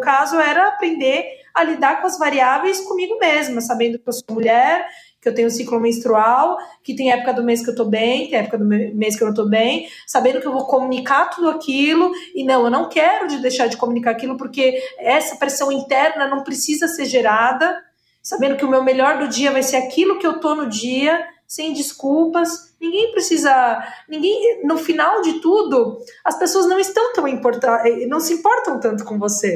caso era aprender a lidar com as variáveis comigo mesma, sabendo que eu sou mulher, que eu tenho ciclo menstrual, que tem época do mês que eu tô bem, tem época do mês que eu não tô bem, sabendo que eu vou comunicar tudo aquilo, e não, eu não quero de deixar de comunicar aquilo, porque essa pressão interna não precisa ser gerada, sabendo que o meu melhor do dia vai ser aquilo que eu tô no dia, sem desculpas. Ninguém precisa, ninguém, no final de tudo, as pessoas não estão tão importadas, não se importam tanto com você.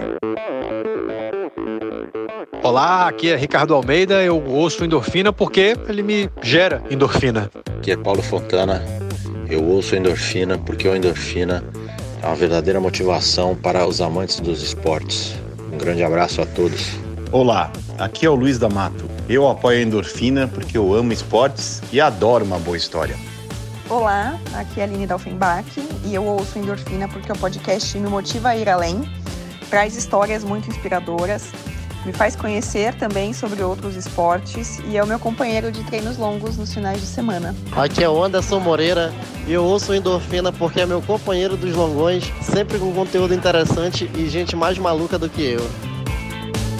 Olá, aqui é Ricardo Almeida. Eu ouço endorfina porque ele me gera endorfina. Aqui é Paulo Fontana. Eu ouço endorfina porque a endorfina é uma verdadeira motivação para os amantes dos esportes. Um grande abraço a todos. Olá, aqui é o Luiz D'Amato. Eu apoio a endorfina porque eu amo esportes e adoro uma boa história. Olá, aqui é a Aline Dalfenbach e eu ouço endorfina porque o podcast me motiva a ir além, traz histórias muito inspiradoras me faz conhecer também sobre outros esportes e é o meu companheiro de treinos longos nos finais de semana. Aqui é o Anderson Moreira e eu ouço Endorfina porque é meu companheiro dos longões, sempre com conteúdo interessante e gente mais maluca do que eu.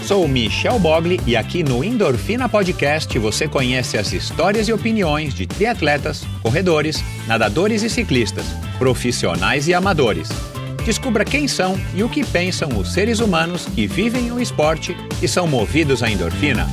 Sou Michel Bogli e aqui no Endorfina Podcast você conhece as histórias e opiniões de triatletas, corredores, nadadores e ciclistas, profissionais e amadores Descubra quem são e o que pensam os seres humanos que vivem o esporte e são movidos à endorfina.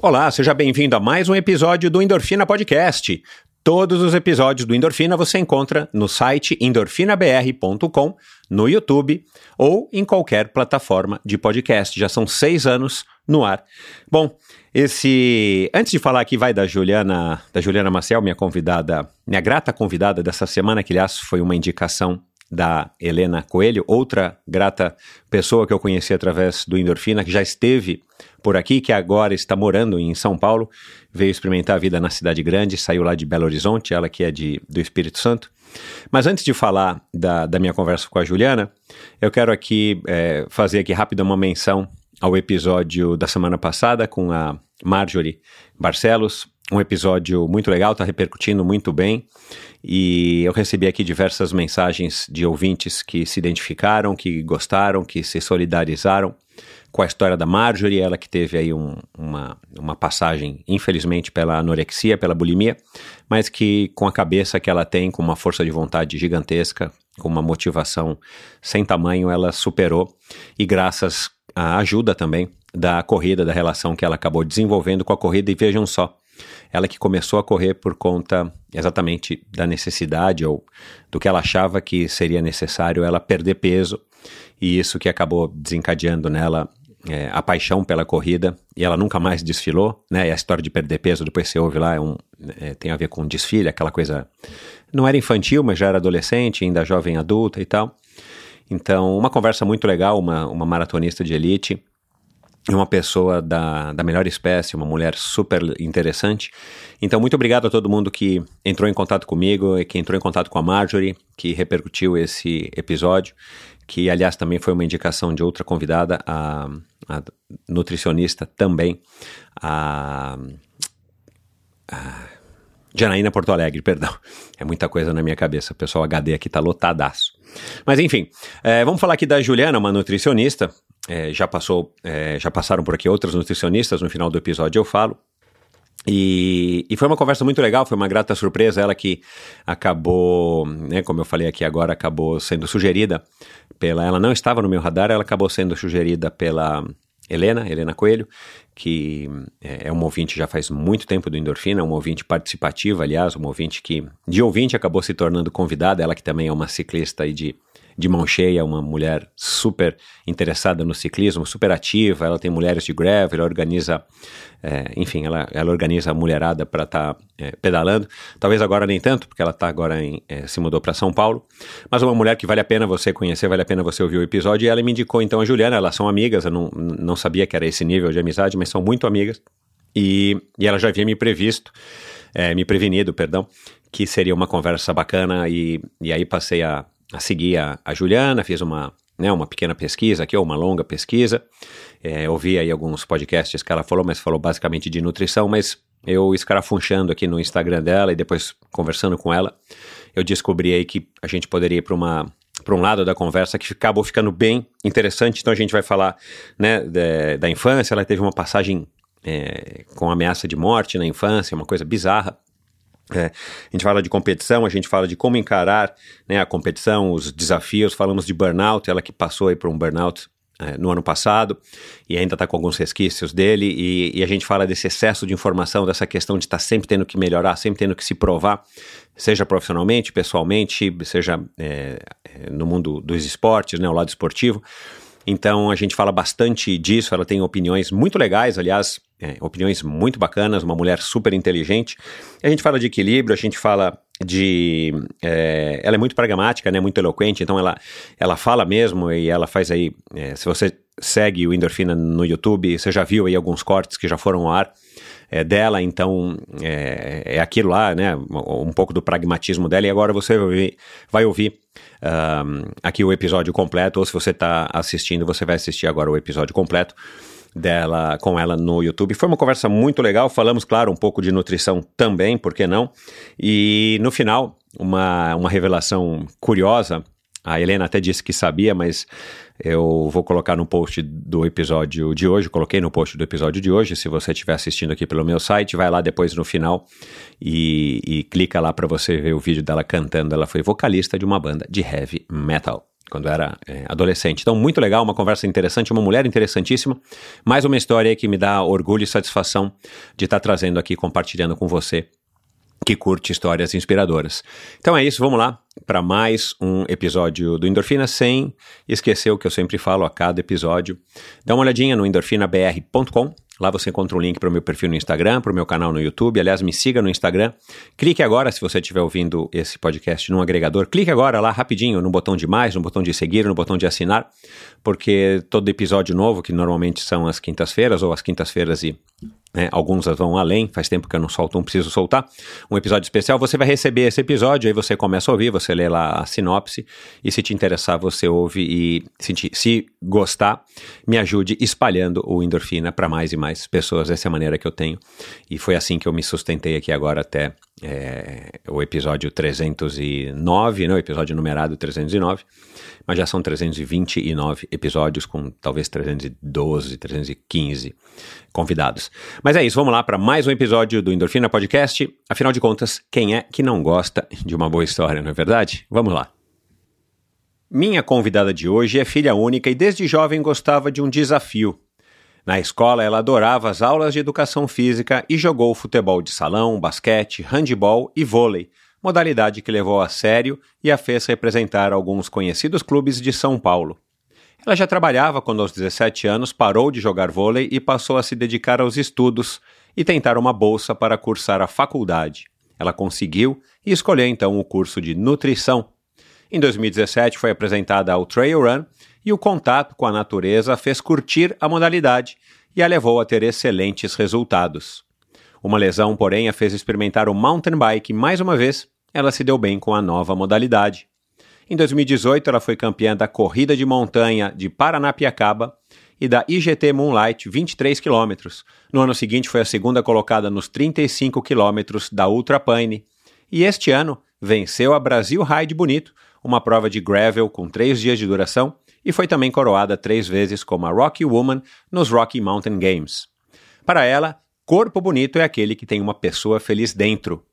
Olá, seja bem-vindo a mais um episódio do Endorfina Podcast. Todos os episódios do Endorfina você encontra no site endorfinabr.com, no YouTube ou em qualquer plataforma de podcast. Já são seis anos no ar. Bom, esse. Antes de falar aqui, vai da Juliana, da Juliana Marcel, minha convidada, minha grata convidada dessa semana, que aliás foi uma indicação da Helena Coelho, outra grata pessoa que eu conheci através do Endorfina, que já esteve por aqui, que agora está morando em São Paulo, veio experimentar a vida na cidade grande, saiu lá de Belo Horizonte, ela que é de, do Espírito Santo. Mas antes de falar da, da minha conversa com a Juliana, eu quero aqui é, fazer aqui rápida uma menção ao episódio da semana passada com a Marjorie Barcelos. Um episódio muito legal, está repercutindo muito bem. E eu recebi aqui diversas mensagens de ouvintes que se identificaram, que gostaram, que se solidarizaram com a história da Marjorie, ela que teve aí um, uma, uma passagem, infelizmente, pela anorexia, pela bulimia, mas que com a cabeça que ela tem, com uma força de vontade gigantesca, com uma motivação sem tamanho, ela superou e graças à ajuda também da corrida, da relação que ela acabou desenvolvendo com a corrida, e vejam só, ela que começou a correr por conta exatamente da necessidade ou do que ela achava que seria necessário ela perder peso, e isso que acabou desencadeando nela é, a paixão pela corrida, e ela nunca mais desfilou, né? E a história de perder peso, depois você ouve lá, é um, é, tem a ver com desfile, aquela coisa. Não era infantil, mas já era adolescente, ainda jovem adulta e tal. Então, uma conversa muito legal, uma, uma maratonista de elite uma pessoa da, da melhor espécie, uma mulher super interessante. Então, muito obrigado a todo mundo que entrou em contato comigo e que entrou em contato com a Marjorie, que repercutiu esse episódio, que aliás também foi uma indicação de outra convidada, a, a nutricionista também, a, a Janaína Porto Alegre, perdão. É muita coisa na minha cabeça, o pessoal HD aqui tá lotadaço. Mas enfim, é, vamos falar aqui da Juliana, uma nutricionista, é, já passou, é, já passaram por aqui outras nutricionistas, no final do episódio eu falo. E, e, foi uma conversa muito legal, foi uma grata surpresa. Ela que acabou, né, como eu falei aqui agora, acabou sendo sugerida pela. Ela não estava no meu radar, ela acabou sendo sugerida pela Helena, Helena Coelho, que é, é uma ouvinte já faz muito tempo do Endorfina, uma ouvinte participativa, aliás, uma ouvinte que de ouvinte acabou se tornando convidada, ela que também é uma ciclista e de de mão cheia, uma mulher super interessada no ciclismo, super ativa, ela tem mulheres de greve, ela organiza, é, enfim, ela, ela organiza a mulherada para estar tá, é, pedalando, talvez agora nem tanto, porque ela tá agora em, é, se mudou para São Paulo, mas uma mulher que vale a pena você conhecer, vale a pena você ouvir o episódio, e ela me indicou então a Juliana, elas são amigas, eu não, não sabia que era esse nível de amizade, mas são muito amigas, e, e ela já havia me previsto, é, me prevenido, perdão, que seria uma conversa bacana, e, e aí passei a a seguir a, a Juliana, fiz uma, né, uma pequena pesquisa aqui, ou uma longa pesquisa. É, ouvi aí alguns podcasts que ela falou, mas falou basicamente de nutrição, mas eu escarafunchando aqui no Instagram dela e depois conversando com ela, eu descobri aí que a gente poderia ir para uma para um lado da conversa que acabou ficando bem interessante. Então a gente vai falar né, de, da infância. Ela teve uma passagem é, com ameaça de morte na infância, uma coisa bizarra. É, a gente fala de competição, a gente fala de como encarar né, a competição, os desafios, falamos de burnout, ela que passou aí por um burnout é, no ano passado e ainda está com alguns resquícios dele, e, e, a gente fala desse excesso de informação, dessa questão de estar tá sempre tendo que melhorar, sempre tendo que se provar, seja profissionalmente, pessoalmente, seja é, é no mundo dos esportes, né, o lado esportivo. Então a gente fala bastante disso, ela tem opiniões muito legais, aliás, é, opiniões muito bacanas, uma mulher super inteligente. A gente fala de equilíbrio, a gente fala de. É, ela é muito pragmática, né, muito eloquente, então ela, ela fala mesmo e ela faz aí. É, se você segue o Endorfina no YouTube, você já viu aí alguns cortes que já foram ao ar. É, dela, então é, é, aquilo lá, né? Um pouco do pragmatismo dela, e agora você vai ouvir, vai ouvir um, aqui o episódio completo, ou se você está assistindo, você vai assistir agora o episódio completo dela com ela no YouTube. Foi uma conversa muito legal. Falamos, claro, um pouco de nutrição também, por que não? E no final, uma, uma revelação curiosa. A Helena até disse que sabia, mas eu vou colocar no post do episódio de hoje. Coloquei no post do episódio de hoje. Se você estiver assistindo aqui pelo meu site, vai lá depois no final e, e clica lá para você ver o vídeo dela cantando. Ela foi vocalista de uma banda de heavy metal quando era é, adolescente. Então, muito legal, uma conversa interessante, uma mulher interessantíssima. Mais uma história que me dá orgulho e satisfação de estar trazendo aqui, compartilhando com você que curte histórias inspiradoras. Então é isso, vamos lá para mais um episódio do Endorfina, sem esquecer o que eu sempre falo a cada episódio. Dá uma olhadinha no endorfinabr.com Lá você encontra um link para o meu perfil no Instagram, para o meu canal no YouTube. Aliás, me siga no Instagram. Clique agora, se você estiver ouvindo esse podcast num agregador, clique agora lá rapidinho no botão de mais, no botão de seguir, no botão de assinar, porque todo episódio novo, que normalmente são as quintas-feiras ou as quintas-feiras e né, alguns vão além, faz tempo que eu não solto, não preciso soltar. Um episódio especial, você vai receber esse episódio, aí você começa a ouvir, você lê lá a sinopse, e se te interessar, você ouve e se, se gostar, me ajude espalhando o endorfina para mais e mais pessoas. Essa é a maneira que eu tenho, e foi assim que eu me sustentei aqui agora até é, o episódio 309, né, o episódio numerado 309 mas já são 329 episódios com talvez 312, 315 convidados. Mas é isso, vamos lá para mais um episódio do Endorfina Podcast. Afinal de contas, quem é que não gosta de uma boa história, não é verdade? Vamos lá. Minha convidada de hoje é filha única e desde jovem gostava de um desafio. Na escola, ela adorava as aulas de educação física e jogou futebol de salão, basquete, handebol e vôlei modalidade que levou a sério e a fez representar alguns conhecidos clubes de São Paulo. Ela já trabalhava quando, aos 17 anos, parou de jogar vôlei e passou a se dedicar aos estudos e tentar uma bolsa para cursar a faculdade. Ela conseguiu e escolheu então o curso de nutrição. Em 2017 foi apresentada ao Trail Run e o contato com a natureza fez curtir a modalidade e a levou a ter excelentes resultados. Uma lesão, porém, a fez experimentar o mountain bike mais uma vez ela se deu bem com a nova modalidade. Em 2018, ela foi campeã da Corrida de Montanha de Paranapiacaba e da IGT Moonlight 23 km. No ano seguinte, foi a segunda colocada nos 35 km da Ultra Pine. E este ano, venceu a Brasil Ride Bonito, uma prova de gravel com três dias de duração, e foi também coroada três vezes como a Rocky Woman nos Rocky Mountain Games. Para ela, corpo bonito é aquele que tem uma pessoa feliz dentro.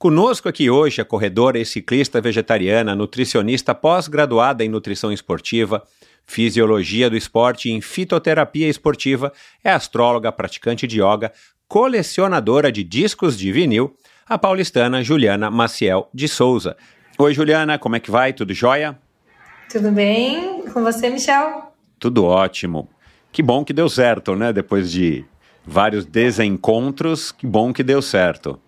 Conosco aqui hoje a corredora e ciclista vegetariana, nutricionista pós-graduada em nutrição esportiva, fisiologia do esporte e em fitoterapia esportiva, é astróloga, praticante de yoga, colecionadora de discos de vinil, a paulistana Juliana Maciel de Souza. Oi, Juliana, como é que vai? Tudo jóia? Tudo bem? Com você, Michel? Tudo ótimo. Que bom que deu certo, né? Depois de vários desencontros, que bom que deu certo.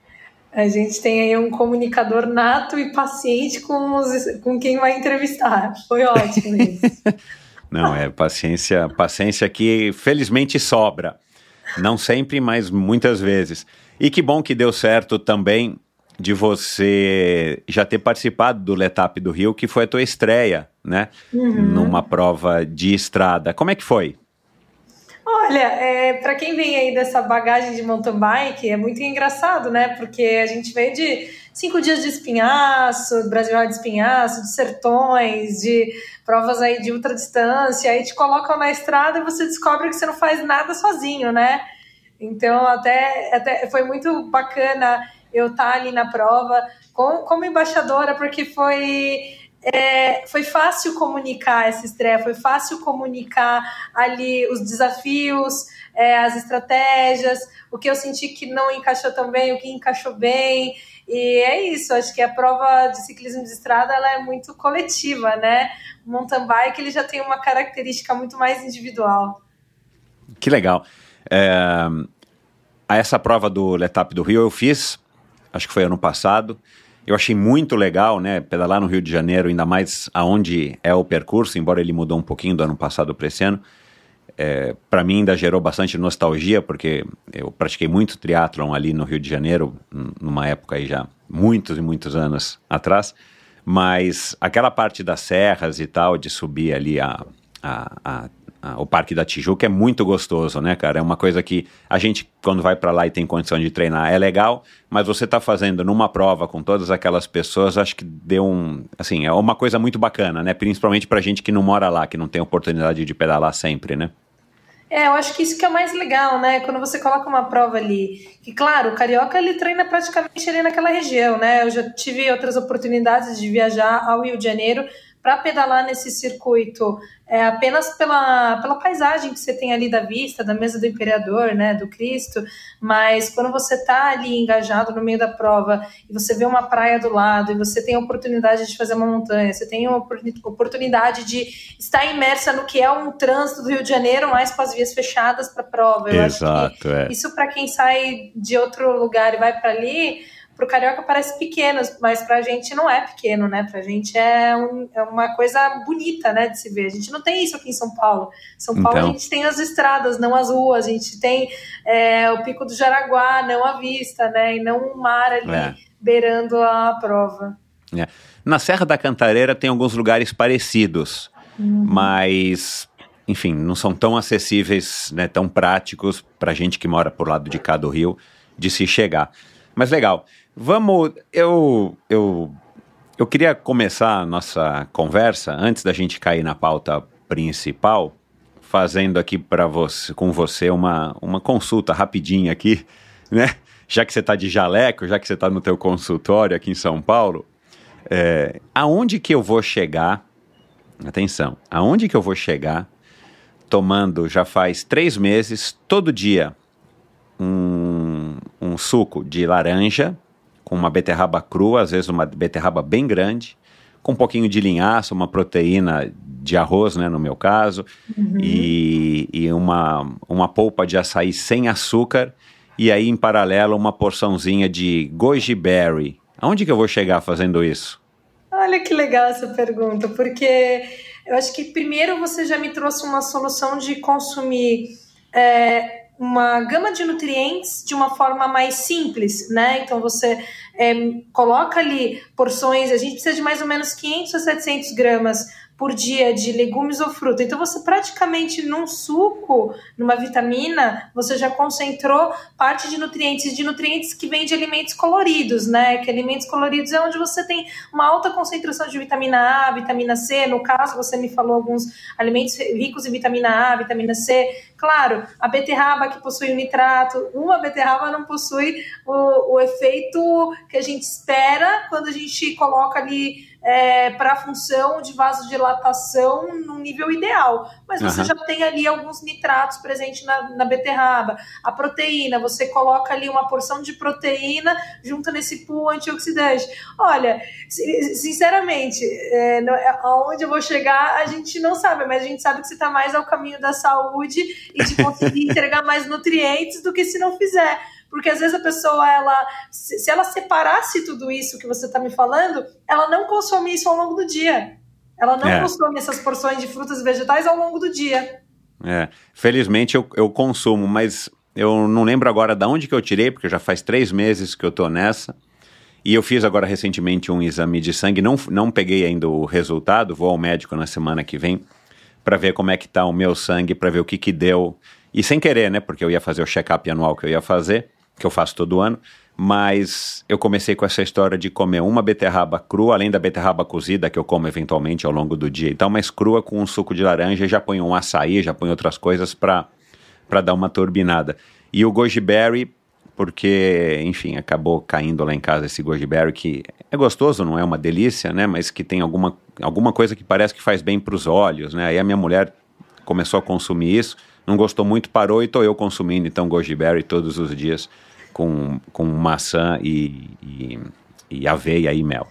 A gente tem aí um comunicador nato e paciente com, os, com quem vai entrevistar. Foi ótimo isso. Não, é paciência, paciência que felizmente sobra. Não sempre, mas muitas vezes. E que bom que deu certo também de você já ter participado do Letap do Rio, que foi a tua estreia, né? Uhum. Numa prova de estrada. Como é que foi? Olha, é, para quem vem aí dessa bagagem de mountain bike, é muito engraçado, né? Porque a gente veio de cinco dias de espinhaço, Brasil de espinhaço, de sertões, de provas aí de ultradistância, aí te colocam na estrada e você descobre que você não faz nada sozinho, né? Então, até, até foi muito bacana eu estar ali na prova como, como embaixadora, porque foi é, foi fácil comunicar essa estreia, foi fácil comunicar ali os desafios, é, as estratégias, o que eu senti que não encaixou tão bem, o que encaixou bem. E é isso, acho que a prova de ciclismo de estrada ela é muito coletiva, né? O mountain bike ele já tem uma característica muito mais individual. Que legal. É, essa prova do Letap do Rio eu fiz, acho que foi ano passado. Eu achei muito legal, né, pedalar no Rio de Janeiro, ainda mais aonde é o percurso, embora ele mudou um pouquinho do ano passado para esse ano. É, para mim ainda gerou bastante nostalgia, porque eu pratiquei muito triatlon ali no Rio de Janeiro, numa época aí já muitos e muitos anos atrás, mas aquela parte das serras e tal, de subir ali a, a, a o Parque da Tijuca é muito gostoso, né, cara? É uma coisa que a gente, quando vai para lá e tem condição de treinar, é legal, mas você tá fazendo numa prova com todas aquelas pessoas, acho que deu um. Assim, é uma coisa muito bacana, né? Principalmente pra gente que não mora lá, que não tem oportunidade de pedalar sempre, né? É, eu acho que isso que é mais legal, né? Quando você coloca uma prova ali, que claro, o carioca ele treina praticamente ali naquela região, né? Eu já tive outras oportunidades de viajar ao Rio de Janeiro para pedalar nesse circuito é, apenas pela, pela paisagem que você tem ali da vista, da mesa do imperador, né, do Cristo, mas quando você está ali engajado no meio da prova e você vê uma praia do lado e você tem a oportunidade de fazer uma montanha, você tem a oportunidade de estar imersa no que é um trânsito do Rio de Janeiro, mas com as vias fechadas para a prova. Eu Exato, é. isso para quem sai de outro lugar e vai para ali pro carioca parece pequeno, mas pra gente não é pequeno, né? Pra gente é, um, é uma coisa bonita, né, de se ver. A gente não tem isso aqui em São Paulo. São Paulo então... a gente tem as estradas, não as ruas. A gente tem é, o Pico do Jaraguá, não a vista, né? E não o mar ali é. beirando a prova. É. Na Serra da Cantareira tem alguns lugares parecidos, uhum. mas enfim, não são tão acessíveis, né, tão práticos para gente que mora por lado de cá do Rio de se chegar. Mas legal. Vamos, eu, eu, eu queria começar a nossa conversa antes da gente cair na pauta principal, fazendo aqui para você, com você uma, uma consulta rapidinha aqui, né? Já que você está de jaleco, já que você está no teu consultório aqui em São Paulo, é, aonde que eu vou chegar? Atenção, aonde que eu vou chegar tomando já faz três meses todo dia um, um suco de laranja com uma beterraba crua, às vezes uma beterraba bem grande, com um pouquinho de linhaça, uma proteína de arroz, né, no meu caso, uhum. e, e uma, uma polpa de açaí sem açúcar, e aí em paralelo uma porçãozinha de goji berry. Aonde que eu vou chegar fazendo isso? Olha que legal essa pergunta, porque eu acho que primeiro você já me trouxe uma solução de consumir é, uma gama de nutrientes de uma forma mais simples, né? Então você é, coloca ali porções, a gente precisa de mais ou menos 500 a 700 gramas por dia de legumes ou fruta. Então você praticamente num suco, numa vitamina, você já concentrou parte de nutrientes, de nutrientes que vêm de alimentos coloridos, né? Que alimentos coloridos é onde você tem uma alta concentração de vitamina A, vitamina C. No caso, você me falou alguns alimentos ricos em vitamina A, vitamina C. Claro, a beterraba que possui o nitrato, uma beterraba não possui o, o efeito que a gente espera quando a gente coloca ali é, para a função de vasodilatação no nível ideal. Mas você uhum. já tem ali alguns nitratos presentes na, na, beterraba. A proteína, você coloca ali uma porção de proteína junto nesse pool antioxidante. Olha, sinceramente, é, é, aonde eu vou chegar, a gente não sabe, mas a gente sabe que você está mais ao caminho da saúde e de conseguir entregar mais nutrientes do que se não fizer porque às vezes a pessoa, ela, se ela separasse tudo isso que você está me falando, ela não consome isso ao longo do dia. Ela não é. consome essas porções de frutas e vegetais ao longo do dia. É, felizmente eu, eu consumo, mas eu não lembro agora de onde que eu tirei, porque já faz três meses que eu tô nessa. E eu fiz agora recentemente um exame de sangue, não, não peguei ainda o resultado, vou ao médico na semana que vem para ver como é que tá o meu sangue, para ver o que que deu E sem querer, né? Porque eu ia fazer o check-up anual que eu ia fazer, que eu faço todo ano. Mas eu comecei com essa história de comer uma beterraba crua, além da beterraba cozida, que eu como eventualmente ao longo do dia e tal, mas crua com um suco de laranja, já ponho um açaí, já ponho outras coisas para dar uma turbinada. E o goji berry, porque, enfim, acabou caindo lá em casa esse goji berry, que é gostoso, não é uma delícia, né? Mas que tem alguma, alguma coisa que parece que faz bem para os olhos, né? Aí a minha mulher começou a consumir isso, não gostou muito, parou e tô eu consumindo então goji berry todos os dias com, com maçã e, e, e aveia e mel.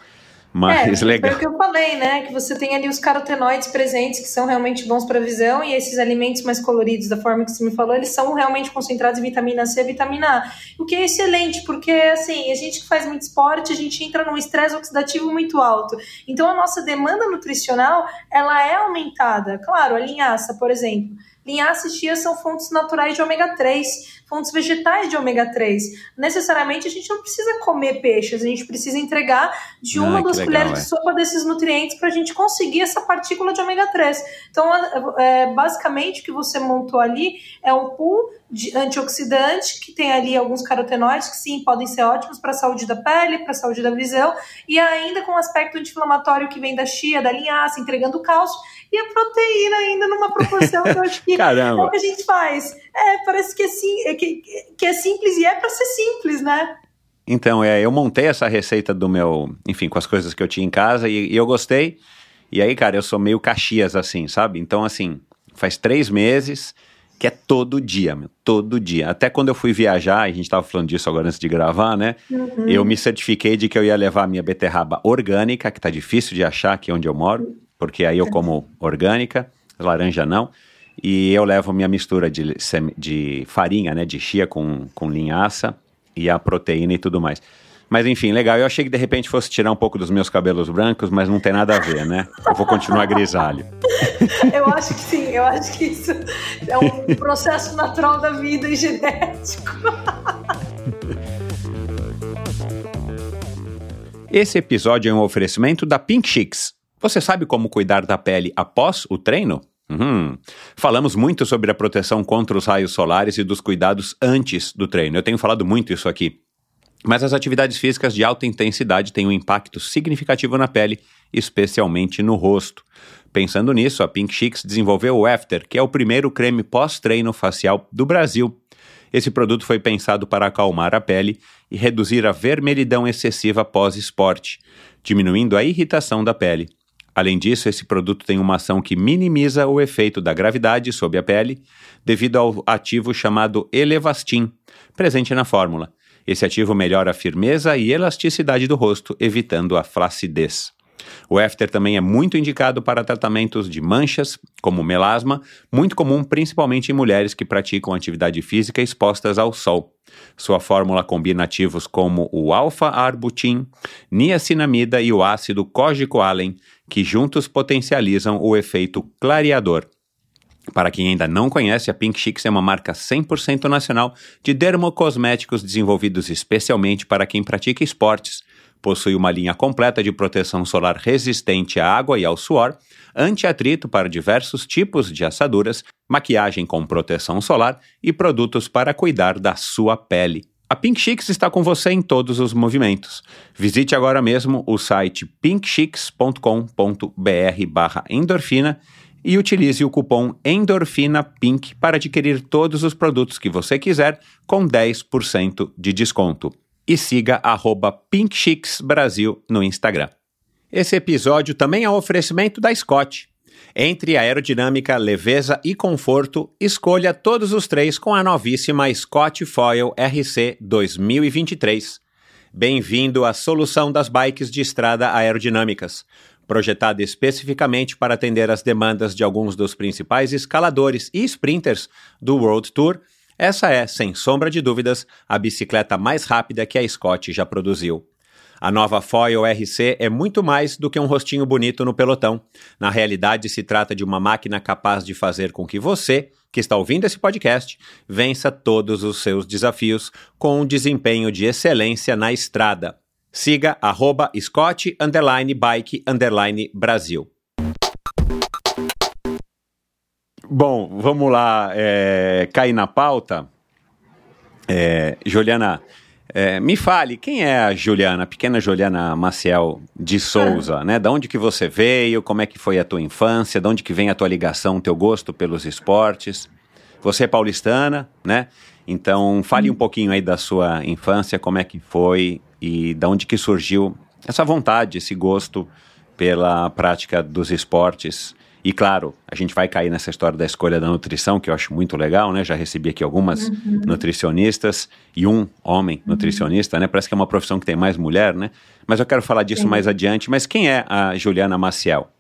Mas é, legal. Foi o que eu falei, né? Que você tem ali os carotenoides presentes que são realmente bons para a visão e esses alimentos mais coloridos, da forma que você me falou, eles são realmente concentrados em vitamina C e vitamina A. O que é excelente, porque assim, a gente que faz muito esporte, a gente entra num estresse oxidativo muito alto. Então a nossa demanda nutricional, ela é aumentada. Claro, a linhaça, por exemplo. Linhaça e chia são fontes naturais de ômega 3 fontes vegetais de ômega 3. Necessariamente a gente não precisa comer peixes, a gente precisa entregar de uma ah, ou duas legal, colheres é. de sopa desses nutrientes para a gente conseguir essa partícula de ômega 3. Então, é, basicamente, o que você montou ali é um pool de antioxidante, que tem ali alguns carotenoides que sim podem ser ótimos para a saúde da pele, para a saúde da visão, e ainda com o aspecto anti-inflamatório que vem da chia, da linhaça, entregando cálcio, e a proteína ainda numa proporção que eu acho que Caramba. é o que a gente faz. É, parece que é, sim, é, que, que é simples e é para ser simples, né? Então, é, eu montei essa receita do meu, enfim, com as coisas que eu tinha em casa e, e eu gostei. E aí, cara, eu sou meio caxias assim, sabe? Então, assim, faz três meses que é todo dia, meu, todo dia. Até quando eu fui viajar, a gente estava falando disso agora antes de gravar, né? Uhum. Eu me certifiquei de que eu ia levar a minha beterraba orgânica, que tá difícil de achar aqui onde eu moro, porque aí eu como orgânica, laranja não. E eu levo minha mistura de, de farinha, né, de chia com, com linhaça e a proteína e tudo mais. Mas enfim, legal. Eu achei que de repente fosse tirar um pouco dos meus cabelos brancos, mas não tem nada a ver, né? Eu vou continuar grisalho. Eu acho que sim, eu acho que isso é um processo natural da vida e genético. Esse episódio é um oferecimento da Pink Chicks. Você sabe como cuidar da pele após o treino? Uhum. Falamos muito sobre a proteção contra os raios solares e dos cuidados antes do treino. Eu tenho falado muito isso aqui. Mas as atividades físicas de alta intensidade têm um impacto significativo na pele, especialmente no rosto. Pensando nisso, a Pink Chicks desenvolveu o After, que é o primeiro creme pós-treino facial do Brasil. Esse produto foi pensado para acalmar a pele e reduzir a vermelhidão excessiva pós-esporte, diminuindo a irritação da pele. Além disso, esse produto tem uma ação que minimiza o efeito da gravidade sobre a pele, devido ao ativo chamado Elevastin, presente na fórmula. Esse ativo melhora a firmeza e elasticidade do rosto, evitando a flacidez. O after também é muito indicado para tratamentos de manchas, como melasma, muito comum principalmente em mulheres que praticam atividade física expostas ao sol. Sua fórmula combina ativos como o alfa-arbutin, niacinamida e o ácido cogicoalen, que juntos potencializam o efeito clareador. Para quem ainda não conhece, a Pink Chicks é uma marca 100% nacional de dermocosméticos desenvolvidos especialmente para quem pratica esportes. Possui uma linha completa de proteção solar resistente à água e ao suor, anti-atrito para diversos tipos de assaduras, maquiagem com proteção solar e produtos para cuidar da sua pele. A Pink Chicks está com você em todos os movimentos. Visite agora mesmo o site pinkchicks.com.br/endorfina e utilize o cupom ENDORFINAPINK para adquirir todos os produtos que você quiser com 10% de desconto. E siga arroba no Instagram. Esse episódio também é um oferecimento da Scott. Entre aerodinâmica, leveza e conforto, escolha todos os três com a novíssima Scott Foil RC 2023. Bem-vindo à solução das bikes de estrada aerodinâmicas projetada especificamente para atender às demandas de alguns dos principais escaladores e sprinters do World Tour, essa é, sem sombra de dúvidas, a bicicleta mais rápida que a Scott já produziu. A nova Foil RC é muito mais do que um rostinho bonito no pelotão. Na realidade, se trata de uma máquina capaz de fazer com que você, que está ouvindo esse podcast, vença todos os seus desafios com um desempenho de excelência na estrada. Siga arroba Scott underline bike underline Brasil. Bom, vamos lá, é, cair na pauta. É, Juliana, é, me fale, quem é a Juliana, a pequena Juliana Maciel de Souza, ah. né? Da onde que você veio, como é que foi a tua infância, de onde que vem a tua ligação, teu gosto pelos esportes? Você é paulistana, né? Então, fale um pouquinho aí da sua infância, como é que foi e da onde que surgiu essa vontade, esse gosto pela prática dos esportes e claro, a gente vai cair nessa história da escolha da nutrição, que eu acho muito legal, né? Já recebi aqui algumas uhum. nutricionistas e um homem uhum. nutricionista, né? Parece que é uma profissão que tem mais mulher, né? Mas eu quero falar disso Sim. mais adiante. Mas quem é a Juliana Maciel?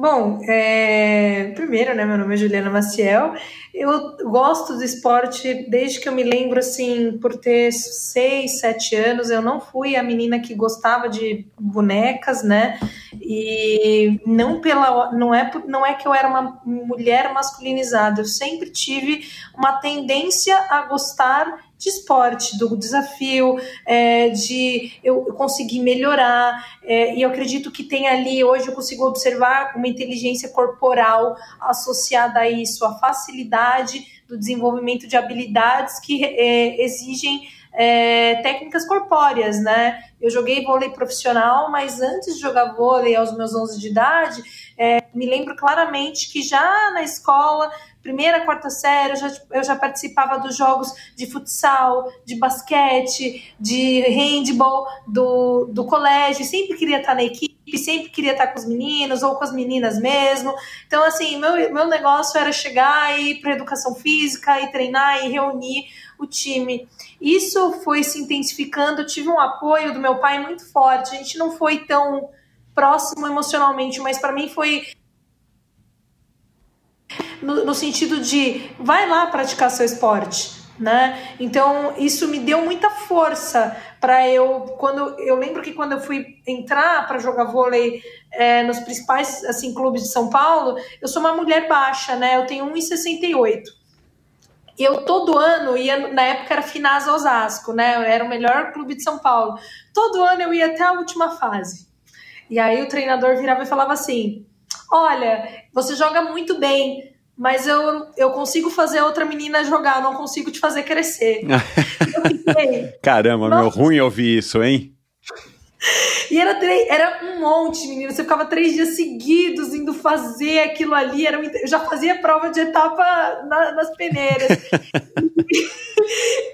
Bom, é... primeiro, né, meu nome é Juliana Maciel. Eu gosto do esporte desde que eu me lembro, assim, por ter seis, sete anos. Eu não fui a menina que gostava de bonecas, né? E não pela, não é, não é que eu era uma mulher masculinizada. Eu sempre tive uma tendência a gostar de esporte, do desafio, é, de eu, conseguir melhorar. É, e eu acredito que tem ali, hoje eu consigo observar uma inteligência corporal associada a isso, a facilidade do desenvolvimento de habilidades que é, exigem é, técnicas corpóreas, né? Eu joguei vôlei profissional, mas antes de jogar vôlei aos meus 11 de idade, é, me lembro claramente que já na escola primeira, quarta série, eu já, eu já participava dos jogos de futsal, de basquete, de handball do, do colégio, sempre queria estar na equipe, sempre queria estar com os meninos ou com as meninas mesmo. Então, assim, meu, meu negócio era chegar e ir para educação física e treinar e reunir o time. Isso foi se intensificando, eu tive um apoio do meu pai muito forte, a gente não foi tão próximo emocionalmente, mas para mim foi no, no sentido de vai lá praticar seu esporte. Né? Então isso me deu muita força para eu quando eu lembro que quando eu fui entrar para jogar vôlei é, nos principais assim clubes de São Paulo, eu sou uma mulher baixa, né? Eu tenho 1,68. Eu todo ano ia, na época era Finasa Osasco, né? Era o melhor clube de São Paulo. Todo ano eu ia até a última fase. E aí o treinador virava e falava assim: Olha, você joga muito bem, mas eu, eu consigo fazer outra menina jogar, eu não consigo te fazer crescer. Caramba, Nossa. meu ruim ouvir isso, hein? E era, era um monte, menino. Você ficava três dias seguidos indo fazer aquilo ali. Era, eu já fazia prova de etapa na, nas peneiras.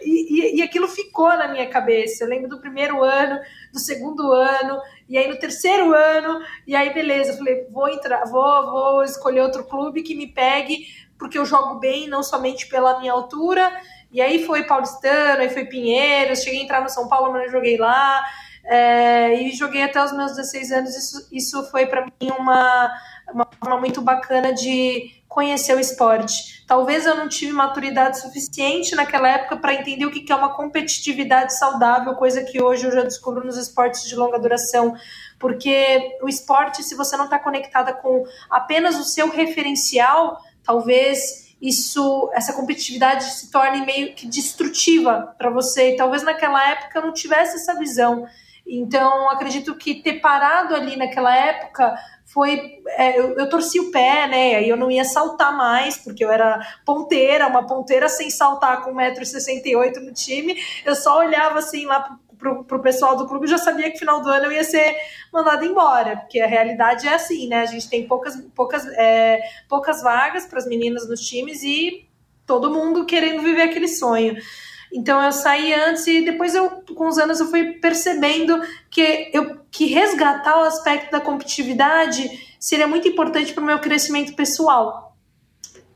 e, e, e, aquilo ficou na minha cabeça. Eu lembro do primeiro ano, do segundo ano, e aí no terceiro ano, e aí beleza, eu falei, vou entrar, vou, vou escolher outro clube que me pegue, porque eu jogo bem, não somente pela minha altura. E aí foi Paulistano, aí foi Pinheiros, cheguei a entrar no São Paulo, mas não joguei lá. É, e joguei até os meus 16 anos. Isso, isso foi para mim uma, uma forma muito bacana de conhecer o esporte. Talvez eu não tive maturidade suficiente naquela época para entender o que é uma competitividade saudável, coisa que hoje eu já descubro nos esportes de longa duração. Porque o esporte, se você não está conectada com apenas o seu referencial, talvez isso, essa competitividade se torne meio que destrutiva para você. E talvez naquela época eu não tivesse essa visão. Então, acredito que ter parado ali naquela época foi. É, eu, eu, torci o pé, né? Aí eu não ia saltar mais, porque eu era ponteira, uma ponteira sem saltar com 1,68m no time. Eu só olhava assim lá pro, pro pessoal do clube e já sabia que no final do ano eu ia ser mandada embora, porque a realidade é assim, né? A gente tem poucas, poucas, é, poucas vagas para as meninas nos times e todo mundo querendo viver aquele sonho. Então eu saí antes e depois eu, com os anos, eu fui percebendo que eu que resgatar o aspecto da competitividade seria muito importante para o meu crescimento pessoal.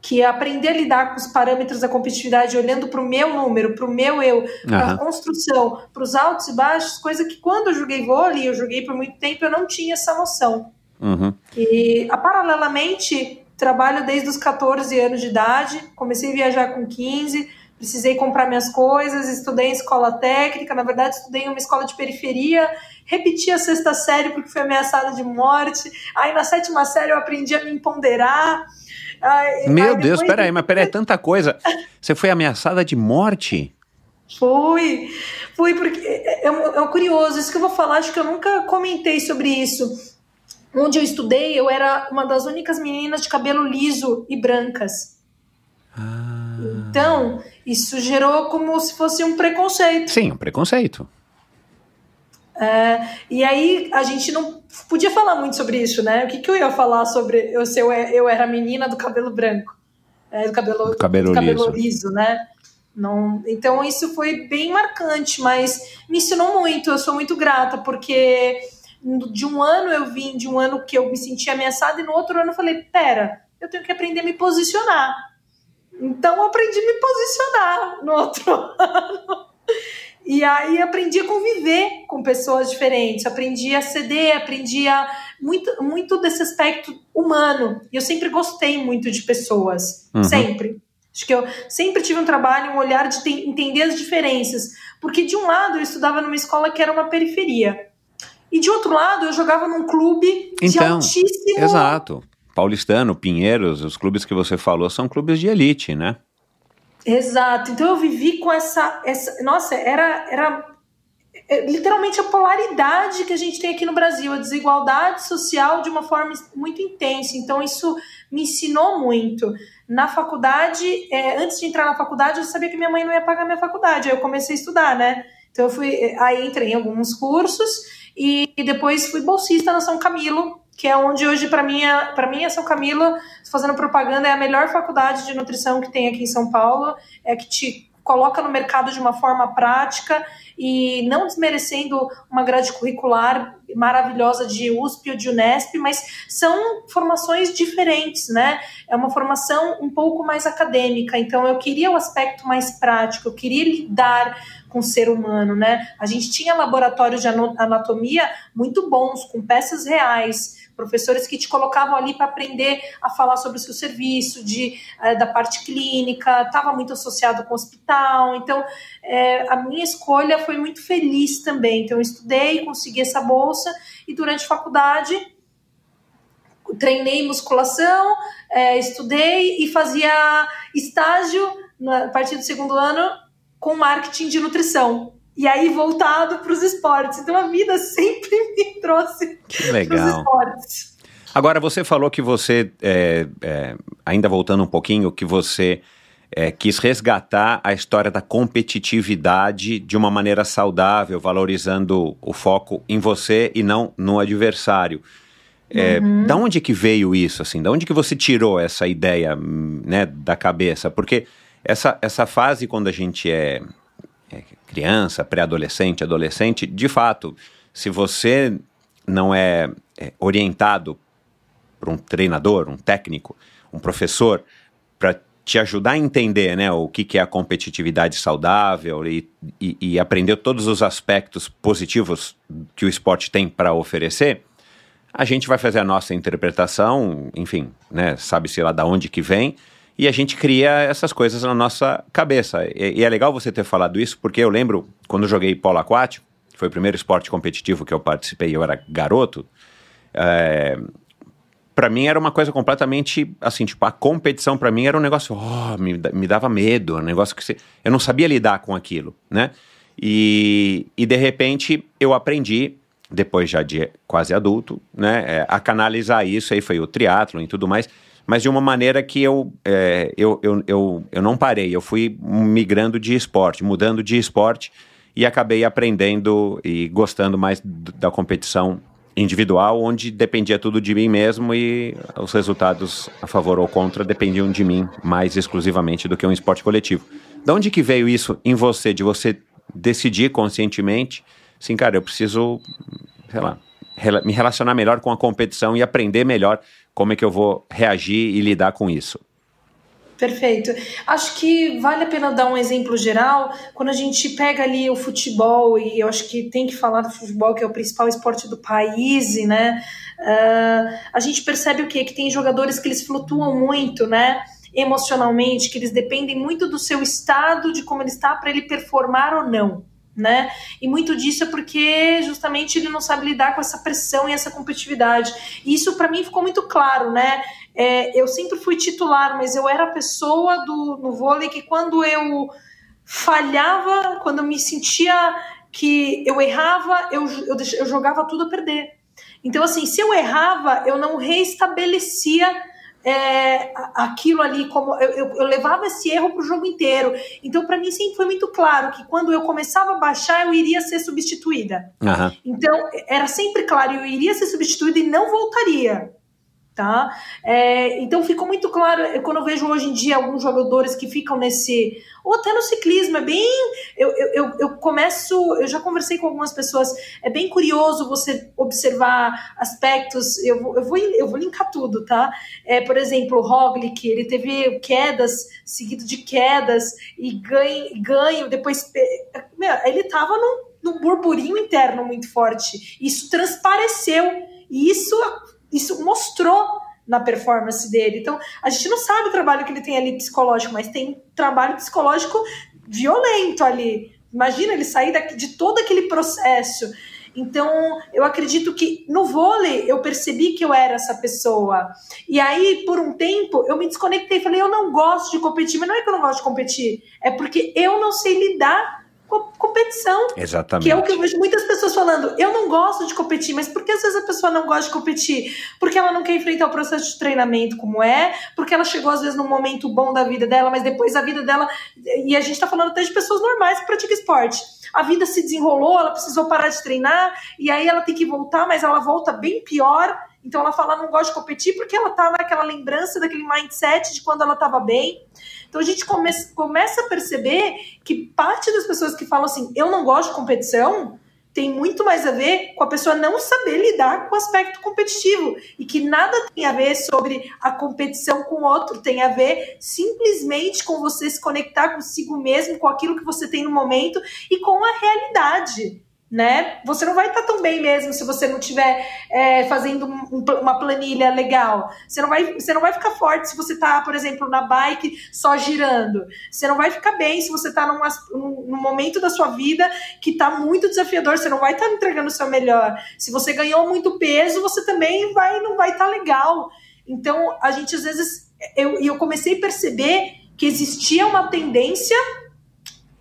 Que é aprender a lidar com os parâmetros da competitividade, olhando para o meu número, para o meu eu, para a construção, para os altos e baixos, coisa que quando eu joguei vôlei, eu joguei por muito tempo, eu não tinha essa noção. Uhum. E, a, paralelamente, trabalho desde os 14 anos de idade, comecei a viajar com 15, precisei comprar minhas coisas, estudei em escola técnica, na verdade estudei em uma escola de periferia, repeti a sexta série porque fui ameaçada de morte, aí na sétima série eu aprendi a me empoderar. Meu aí Deus, peraí, mas peraí, é tanta coisa. Você foi ameaçada de morte? Fui, fui porque é, é, é, curioso, isso que eu vou falar, acho que eu nunca comentei sobre isso. onde eu estudei, eu era uma das únicas meninas de cabelo liso e brancas. Ah. Então, isso gerou como se fosse um preconceito. Sim, um preconceito. É, e aí a gente não podia falar muito sobre isso, né? O que, que eu ia falar sobre eu ser eu era menina do cabelo branco, é, do cabelo, do cabelo, do cabelo liso. liso, né? Não, então isso foi bem marcante, mas me ensinou muito. Eu sou muito grata porque de um ano eu vim de um ano que eu me senti ameaçada e no outro ano eu falei, pera, eu tenho que aprender a me posicionar. Então eu aprendi a me posicionar no outro ano. E aí aprendi a conviver com pessoas diferentes, aprendi a ceder, aprendi a muito, muito desse aspecto humano. E eu sempre gostei muito de pessoas, uhum. sempre. Acho que eu sempre tive um trabalho, um olhar de entender as diferenças. Porque de um lado eu estudava numa escola que era uma periferia. E de outro lado eu jogava num clube então, de altíssimo. Exato. Paulistano, Pinheiros, os clubes que você falou são clubes de elite, né? Exato. Então eu vivi com essa. essa nossa, era, era é, literalmente a polaridade que a gente tem aqui no Brasil, a desigualdade social de uma forma muito intensa. Então, isso me ensinou muito. Na faculdade, é, antes de entrar na faculdade, eu sabia que minha mãe não ia pagar minha faculdade. Aí eu comecei a estudar, né? Então, eu fui. Aí entrei em alguns cursos e depois fui bolsista na São Camilo, que é onde hoje, para mim, para mim, a São Camilo, fazendo propaganda, é a melhor faculdade de nutrição que tem aqui em São Paulo. É que te coloca no mercado de uma forma prática e não desmerecendo uma grade curricular maravilhosa de USP ou de Unesp, mas são formações diferentes, né? É uma formação um pouco mais acadêmica, então eu queria o aspecto mais prático, eu queria lidar com o ser humano, né? A gente tinha laboratórios de anatomia muito bons, com peças reais, professores que te colocavam ali para aprender a falar sobre o seu serviço, de, é, da parte clínica, estava muito associado com o hospital. Então, é, a minha escolha foi muito feliz também. Então, eu estudei, consegui essa bolsa e durante a faculdade treinei musculação, é, estudei e fazia estágio na, a partir do segundo ano com marketing de nutrição e aí voltado para os esportes. Então a vida sempre me trouxe para os esportes. Agora, você falou que você, é, é, ainda voltando um pouquinho, que você é, quis resgatar a história da competitividade de uma maneira saudável, valorizando o foco em você e não no adversário. É, uhum. Da onde que veio isso, assim? Da onde que você tirou essa ideia, né, da cabeça? Porque essa, essa fase, quando a gente é, criança, pré-adolescente, adolescente, de fato, se você não é, é orientado por um treinador, um técnico, um professor, para te ajudar a entender né, o que, que é a competitividade saudável e, e, e, aprender todos os aspectos positivos que o esporte tem para oferecer, a gente vai fazer a nossa interpretação, enfim, né, sabe-se lá da onde que vem, e a gente cria essas coisas na nossa cabeça. E, e, é legal você ter falado isso, porque eu lembro quando joguei polo aquático, foi o primeiro esporte competitivo que eu participei, eu era garoto. É, para mim era uma coisa completamente assim, tipo, a competição para mim era um negócio, oh, me, me dava medo, um negócio que eu não sabia lidar com aquilo, né? E, e de repente eu aprendi, depois já de quase adulto, né, é, a canalizar isso, aí foi o triatlo e tudo mais mas de uma maneira que eu, é, eu, eu, eu, eu não parei. Eu fui migrando de esporte, mudando de esporte e acabei aprendendo e gostando mais da competição individual, onde dependia tudo de mim mesmo e os resultados a favor ou contra dependiam de mim mais exclusivamente do que um esporte coletivo. De onde que veio isso em você, de você decidir conscientemente, assim, cara, eu preciso, sei lá, me relacionar melhor com a competição e aprender melhor como é que eu vou reagir e lidar com isso? Perfeito. Acho que vale a pena dar um exemplo geral. Quando a gente pega ali o futebol, e eu acho que tem que falar do futebol, que é o principal esporte do país, né? Uh, a gente percebe o quê? Que tem jogadores que eles flutuam muito, né? Emocionalmente, que eles dependem muito do seu estado, de como ele está, para ele performar ou não né? E muito disso é porque justamente ele não sabe lidar com essa pressão e essa competitividade. E isso para mim ficou muito claro, né? É, eu sempre fui titular, mas eu era a pessoa do, no vôlei que quando eu falhava, quando eu me sentia que eu errava, eu, eu, eu jogava tudo a perder. Então, assim, se eu errava, eu não reestabelecia é, aquilo ali como eu, eu, eu levava esse erro para o jogo inteiro. Então, para mim sempre foi muito claro que quando eu começava a baixar, eu iria ser substituída. Aham. Então, era sempre claro, eu iria ser substituída e não voltaria. Tá? É, então ficou muito claro quando eu vejo hoje em dia alguns jogadores que ficam nesse. Ou até no ciclismo, é bem. Eu, eu, eu, começo. Eu já conversei com algumas pessoas, é bem curioso você observar aspectos. Eu vou, eu vou, eu vou linkar tudo, tá? É, por exemplo, o Roglic, ele teve quedas, seguido de quedas, e ganho, ganho depois. Meu, ele tava num, num burburinho interno muito forte. Isso transpareceu. E isso isso mostrou na performance dele. Então, a gente não sabe o trabalho que ele tem ali psicológico, mas tem trabalho psicológico violento ali. Imagina ele sair daqui, de todo aquele processo. Então, eu acredito que no vôlei eu percebi que eu era essa pessoa. E aí, por um tempo, eu me desconectei. Falei, eu não gosto de competir. Mas não é que eu não gosto de competir, é porque eu não sei lidar competição. Exatamente. Que é o que eu vejo muitas pessoas falando. Eu não gosto de competir, mas por que às vezes a pessoa não gosta de competir? Porque ela não quer enfrentar o processo de treinamento como é, porque ela chegou às vezes num momento bom da vida dela, mas depois a vida dela. E a gente tá falando até de pessoas normais que praticam esporte. A vida se desenrolou, ela precisou parar de treinar, e aí ela tem que voltar, mas ela volta bem pior. Então ela fala, não gosta de competir, porque ela tá naquela lembrança daquele mindset de quando ela tava bem. Então a gente come começa a perceber que parte das pessoas que falam assim, eu não gosto de competição, tem muito mais a ver com a pessoa não saber lidar com o aspecto competitivo e que nada tem a ver sobre a competição com o outro, tem a ver simplesmente com você se conectar consigo mesmo, com aquilo que você tem no momento e com a realidade. Né? Você não vai estar tão bem mesmo se você não estiver é, fazendo um, uma planilha legal. Você não, vai, você não vai ficar forte se você está, por exemplo, na bike só girando. Você não vai ficar bem se você está num, num momento da sua vida que está muito desafiador. Você não vai estar entregando o seu melhor. Se você ganhou muito peso, você também vai, não vai estar legal. Então, a gente às vezes. Eu, eu comecei a perceber que existia uma tendência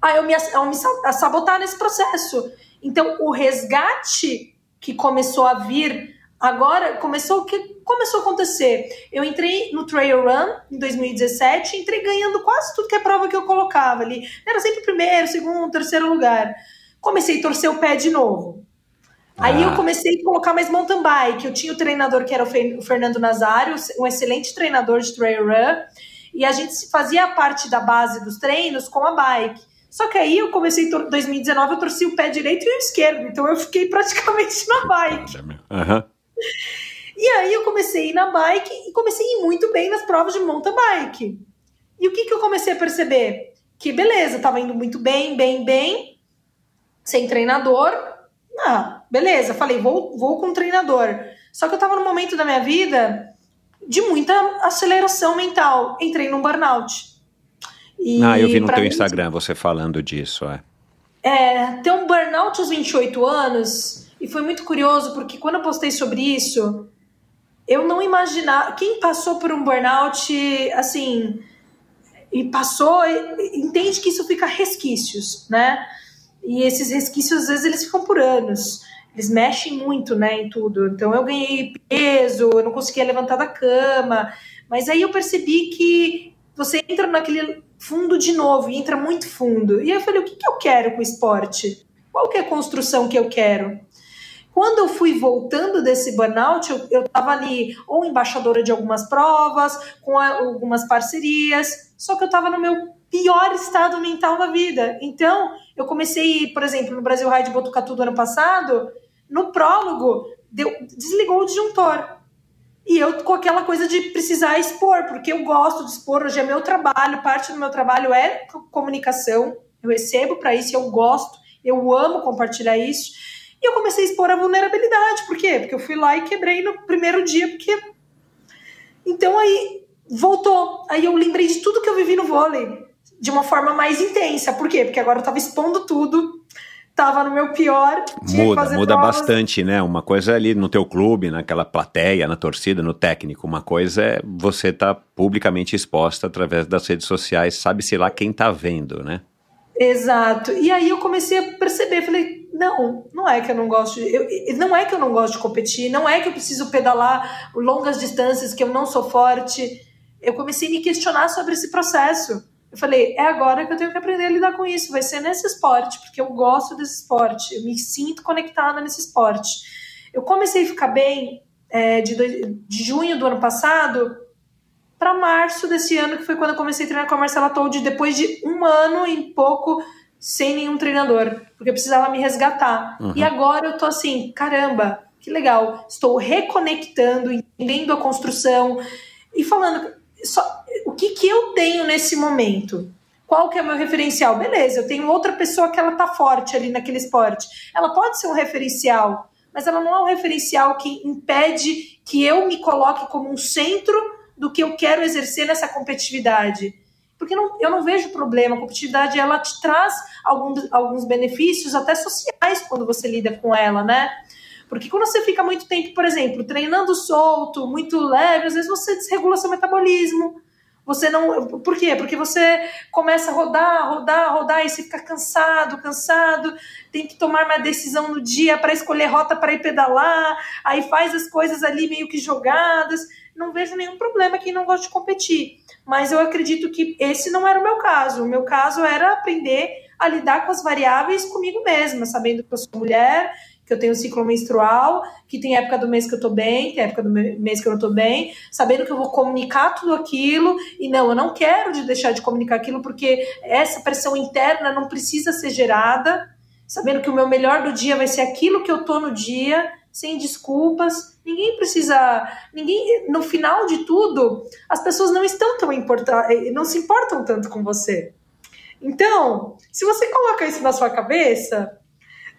a eu me, a me a sabotar nesse processo. Então, o resgate que começou a vir agora começou o que começou a acontecer. Eu entrei no Trail Run em 2017, entrei ganhando quase tudo que é prova que eu colocava ali. Era sempre primeiro, segundo, terceiro lugar. Comecei a torcer o pé de novo. Aí eu comecei a colocar mais mountain bike. Eu tinha o treinador que era o Fernando Nazário, um excelente treinador de trail run, e a gente fazia parte da base dos treinos com a bike. Só que aí eu comecei em 2019, eu torci o pé direito e o esquerdo, então eu fiquei praticamente na bike. Uhum. E aí eu comecei a ir na bike e comecei a ir muito bem nas provas de mountain bike. E o que, que eu comecei a perceber? Que beleza, tava indo muito bem, bem, bem, sem treinador. Ah, beleza, falei, vou, vou com um treinador. Só que eu tava num momento da minha vida de muita aceleração mental. Entrei num burnout. E ah, eu vi no teu mim, Instagram você falando disso, é. É, ter um burnout aos 28 anos, e foi muito curioso, porque quando eu postei sobre isso, eu não imaginava. Quem passou por um burnout, assim, e passou, entende que isso fica resquícios, né? E esses resquícios, às vezes, eles ficam por anos. Eles mexem muito, né, em tudo. Então, eu ganhei peso, eu não conseguia levantar da cama. Mas aí eu percebi que você entra naquele fundo de novo, e entra muito fundo. E eu falei, o que, que eu quero com o esporte? Qual que é a construção que eu quero? Quando eu fui voltando desse burnout, eu, eu tava ali ou embaixadora de algumas provas, com a, algumas parcerias, só que eu tava no meu pior estado mental da vida. Então, eu comecei, por exemplo, no Brasil Ride Botucatu do ano passado, no prólogo, deu, desligou o disjuntor. E eu com aquela coisa de precisar expor, porque eu gosto de expor, hoje é meu trabalho, parte do meu trabalho é comunicação, eu recebo para isso, eu gosto, eu amo compartilhar isso. E eu comecei a expor a vulnerabilidade, por quê? Porque eu fui lá e quebrei no primeiro dia, porque. Então aí voltou. Aí eu lembrei de tudo que eu vivi no vôlei de uma forma mais intensa. Por quê? Porque agora eu tava expondo tudo, tava no meu pior. Muda, muda provas. bastante, né? Uma coisa é ali no teu clube, naquela plateia, na torcida, no técnico. Uma coisa é você tá publicamente exposta através das redes sociais, sabe-se lá quem tá vendo, né? Exato. E aí eu comecei a perceber, falei, não, não é que eu não gosto, de, eu, não é que eu não gosto de competir, não é que eu preciso pedalar longas distâncias, que eu não sou forte. Eu comecei a me questionar sobre esse processo. Eu falei, é agora que eu tenho que aprender a lidar com isso, vai ser nesse esporte, porque eu gosto desse esporte, eu me sinto conectada nesse esporte. Eu comecei a ficar bem é, de, de junho do ano passado para março desse ano, que foi quando eu comecei a treinar com a Marcela Told, depois de um ano e pouco sem nenhum treinador, porque eu precisava me resgatar. Uhum. E agora eu tô assim, caramba, que legal, estou reconectando, entendendo a construção e falando só, o que, que eu tenho nesse momento. Qual que é o meu referencial? Beleza, eu tenho outra pessoa que ela tá forte ali naquele esporte. Ela pode ser um referencial, mas ela não é um referencial que impede que eu me coloque como um centro do que eu quero exercer nessa competitividade. Porque não, eu não vejo problema. A competitividade ela te traz alguns, alguns benefícios até sociais quando você lida com ela, né? Porque quando você fica muito tempo, por exemplo, treinando solto, muito leve, às vezes você desregula seu metabolismo. Você não. Por quê? Porque você começa a rodar, rodar, rodar, e você fica cansado, cansado, tem que tomar uma decisão no dia para escolher rota para ir pedalar, aí faz as coisas ali meio que jogadas. Não vejo nenhum problema quem não gosta de competir. Mas eu acredito que esse não era o meu caso. O meu caso era aprender a lidar com as variáveis comigo mesma, sabendo que eu sou mulher, que eu tenho ciclo menstrual, que tem época do mês que eu tô bem, tem época do mês que eu não tô bem, sabendo que eu vou comunicar tudo aquilo, e não, eu não quero de deixar de comunicar aquilo, porque essa pressão interna não precisa ser gerada, sabendo que o meu melhor do dia vai ser aquilo que eu tô no dia, sem desculpas. Ninguém precisa. Ninguém. No final de tudo, as pessoas não estão tão importadas, não se importam tanto com você. Então, se você coloca isso na sua cabeça,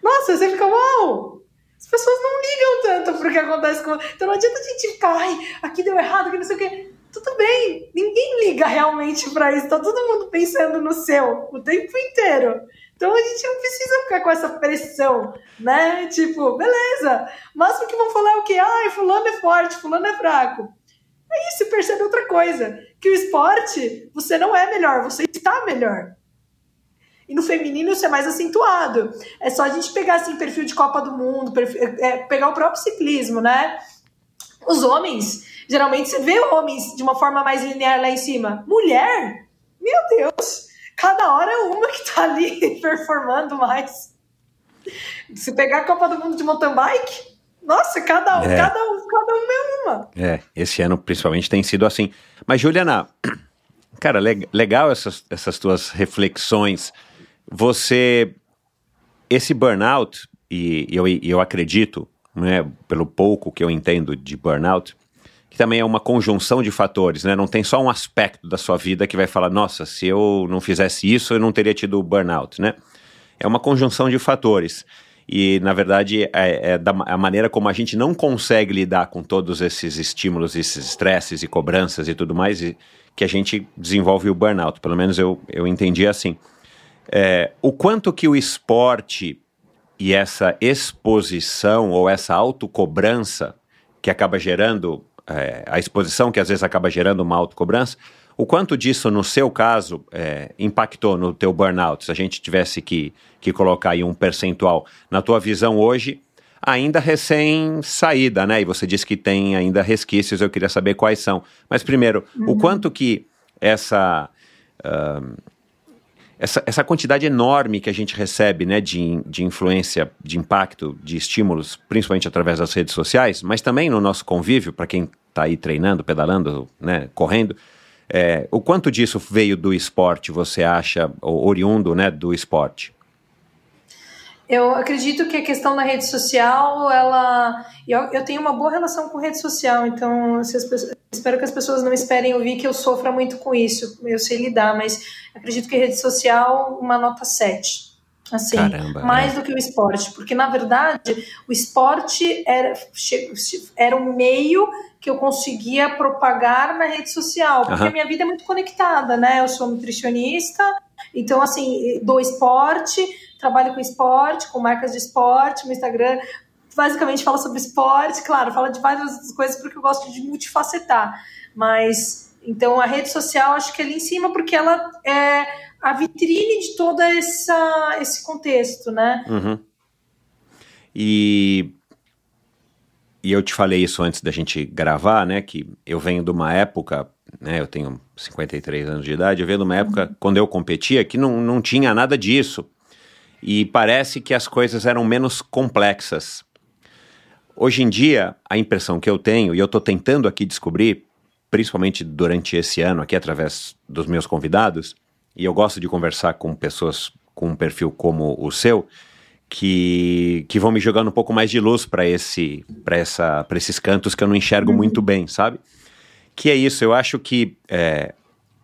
nossa, você fica, uau! As pessoas não ligam tanto pro que acontece com. Então não adianta a gente ficar, ai, aqui deu errado, aqui não sei o quê. Tudo bem, ninguém liga realmente para isso, tá todo mundo pensando no seu o tempo inteiro. Então a gente não precisa ficar com essa pressão, né? Tipo, beleza. Mas o que vão falar é o quê? Ai, fulano é forte, fulano é fraco. Aí se percebe outra coisa, que o esporte, você não é melhor, você está melhor. E no feminino isso é mais acentuado. É só a gente pegar assim perfil de Copa do Mundo, perfil, é, pegar o próprio ciclismo, né? Os homens, geralmente você vê homens de uma forma mais linear lá em cima. Mulher? Meu Deus! Cada hora é uma que tá ali performando mais. Se pegar a Copa do Mundo de mountain bike, nossa, cada, é. cada, um, cada um é uma. É, esse ano principalmente tem sido assim. Mas, Juliana, cara, legal essas, essas tuas reflexões você, esse burnout, e eu, eu acredito, né, pelo pouco que eu entendo de burnout, que também é uma conjunção de fatores, né? Não tem só um aspecto da sua vida que vai falar, nossa, se eu não fizesse isso, eu não teria tido burnout, né? É uma conjunção de fatores. E, na verdade, é, é da, a maneira como a gente não consegue lidar com todos esses estímulos, esses estresses e cobranças e tudo mais, e, que a gente desenvolve o burnout. Pelo menos eu, eu entendi assim. É, o quanto que o esporte e essa exposição ou essa autocobrança que acaba gerando, é, a exposição que às vezes acaba gerando uma autocobrança, o quanto disso, no seu caso, é, impactou no teu burnout? Se a gente tivesse que, que colocar aí um percentual, na tua visão hoje, ainda recém-saída, né? E você disse que tem ainda resquícios, eu queria saber quais são. Mas primeiro, uhum. o quanto que essa... Uh, essa, essa quantidade enorme que a gente recebe né, de, de influência, de impacto, de estímulos, principalmente através das redes sociais, mas também no nosso convívio, para quem está aí treinando, pedalando, né, correndo, é, o quanto disso veio do esporte, você acha, oriundo né, do esporte? Eu acredito que a questão da rede social, ela. Eu, eu tenho uma boa relação com rede social, então espero que as pessoas não esperem ouvir que eu sofra muito com isso. Eu sei lidar, mas acredito que a rede social, uma nota 7. Assim, Caramba, mais é. do que o esporte, porque na verdade o esporte era, era um meio que eu conseguia propagar na rede social, porque uhum. a minha vida é muito conectada, né? Eu sou nutricionista, então assim, do esporte trabalho com esporte, com marcas de esporte, meu Instagram basicamente fala sobre esporte, claro, fala de várias coisas porque eu gosto de multifacetar, mas Então a rede social acho que é ali em cima porque ela é a vitrine de todo essa, esse contexto, né? Uhum. E, e eu te falei isso antes da gente gravar, né? Que eu venho de uma época, né? Eu tenho 53 anos de idade, eu venho de uma época quando eu competia que não, não tinha nada disso. E parece que as coisas eram menos complexas. Hoje em dia, a impressão que eu tenho, e eu estou tentando aqui descobrir, principalmente durante esse ano, aqui através dos meus convidados, e eu gosto de conversar com pessoas com um perfil como o seu, que, que vão me jogando um pouco mais de luz para esse, essa, esses cantos que eu não enxergo uhum. muito bem, sabe? Que é isso, eu acho que é,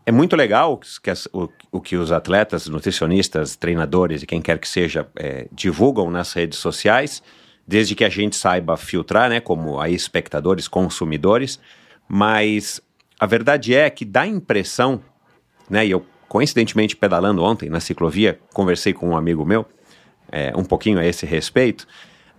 é muito legal que as, o, o, que os atletas, nutricionistas, treinadores e quem quer que seja é, divulgam nas redes sociais, desde que a gente saiba filtrar, né, como aí espectadores, consumidores, mas a verdade é que dá a impressão, né, e eu coincidentemente pedalando ontem na ciclovia, conversei com um amigo meu, é, um pouquinho a esse respeito,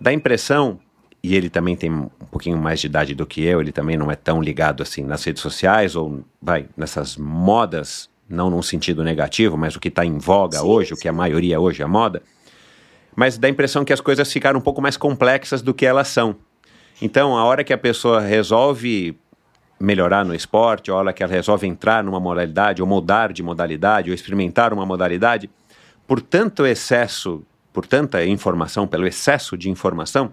dá a impressão, e ele também tem um pouquinho mais de idade do que eu, ele também não é tão ligado assim nas redes sociais ou vai nessas modas, não num sentido negativo, mas o que está em voga sim, hoje, sim. o que a maioria hoje é moda, mas dá a impressão que as coisas ficaram um pouco mais complexas do que elas são. Então, a hora que a pessoa resolve melhorar no esporte, a hora que ela resolve entrar numa modalidade, ou mudar de modalidade, ou experimentar uma modalidade, por tanto excesso, por tanta informação, pelo excesso de informação,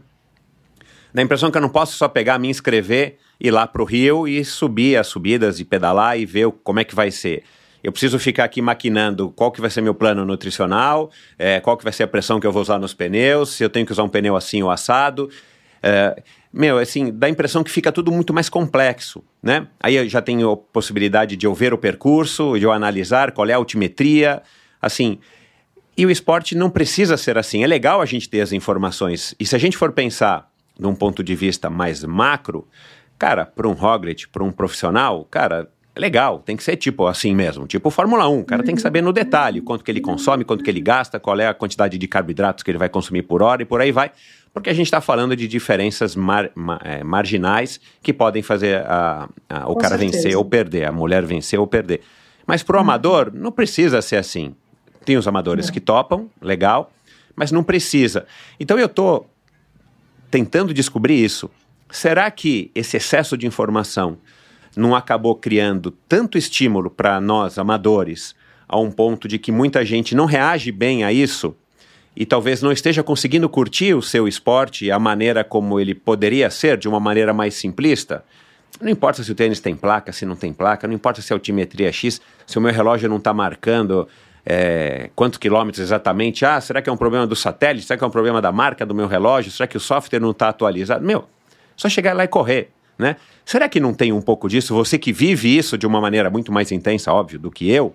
dá a impressão que eu não posso só pegar, me inscrever, ir lá para o Rio e subir as subidas e pedalar e ver como é que vai ser. Eu preciso ficar aqui maquinando qual que vai ser meu plano nutricional, é, qual que vai ser a pressão que eu vou usar nos pneus, se eu tenho que usar um pneu assim ou assado. É, meu, assim, dá a impressão que fica tudo muito mais complexo, né? Aí eu já tenho a possibilidade de eu ver o percurso, de eu analisar qual é a altimetria, assim. E o esporte não precisa ser assim. É legal a gente ter as informações. E se a gente for pensar num ponto de vista mais macro, cara, para um Roglic, para um profissional, cara, é legal, tem que ser tipo assim mesmo, tipo Fórmula 1, o cara tem que saber no detalhe quanto que ele consome, quanto que ele gasta, qual é a quantidade de carboidratos que ele vai consumir por hora e por aí vai porque a gente está falando de diferenças mar, ma, é, marginais que podem fazer a, a, o Com cara certeza. vencer ou perder, a mulher vencer ou perder. Mas para o amador, não precisa ser assim. Tem os amadores que topam, legal, mas não precisa. Então eu estou tentando descobrir isso. Será que esse excesso de informação não acabou criando tanto estímulo para nós, amadores, a um ponto de que muita gente não reage bem a isso? e talvez não esteja conseguindo curtir o seu esporte a maneira como ele poderia ser, de uma maneira mais simplista, não importa se o tênis tem placa, se não tem placa, não importa se a altimetria é X, se o meu relógio não está marcando é, quantos quilômetros exatamente. Ah, será que é um problema do satélite? Será que é um problema da marca do meu relógio? Será que o software não está atualizado? Meu, só chegar lá e correr, né? Será que não tem um pouco disso? Você que vive isso de uma maneira muito mais intensa, óbvio, do que eu,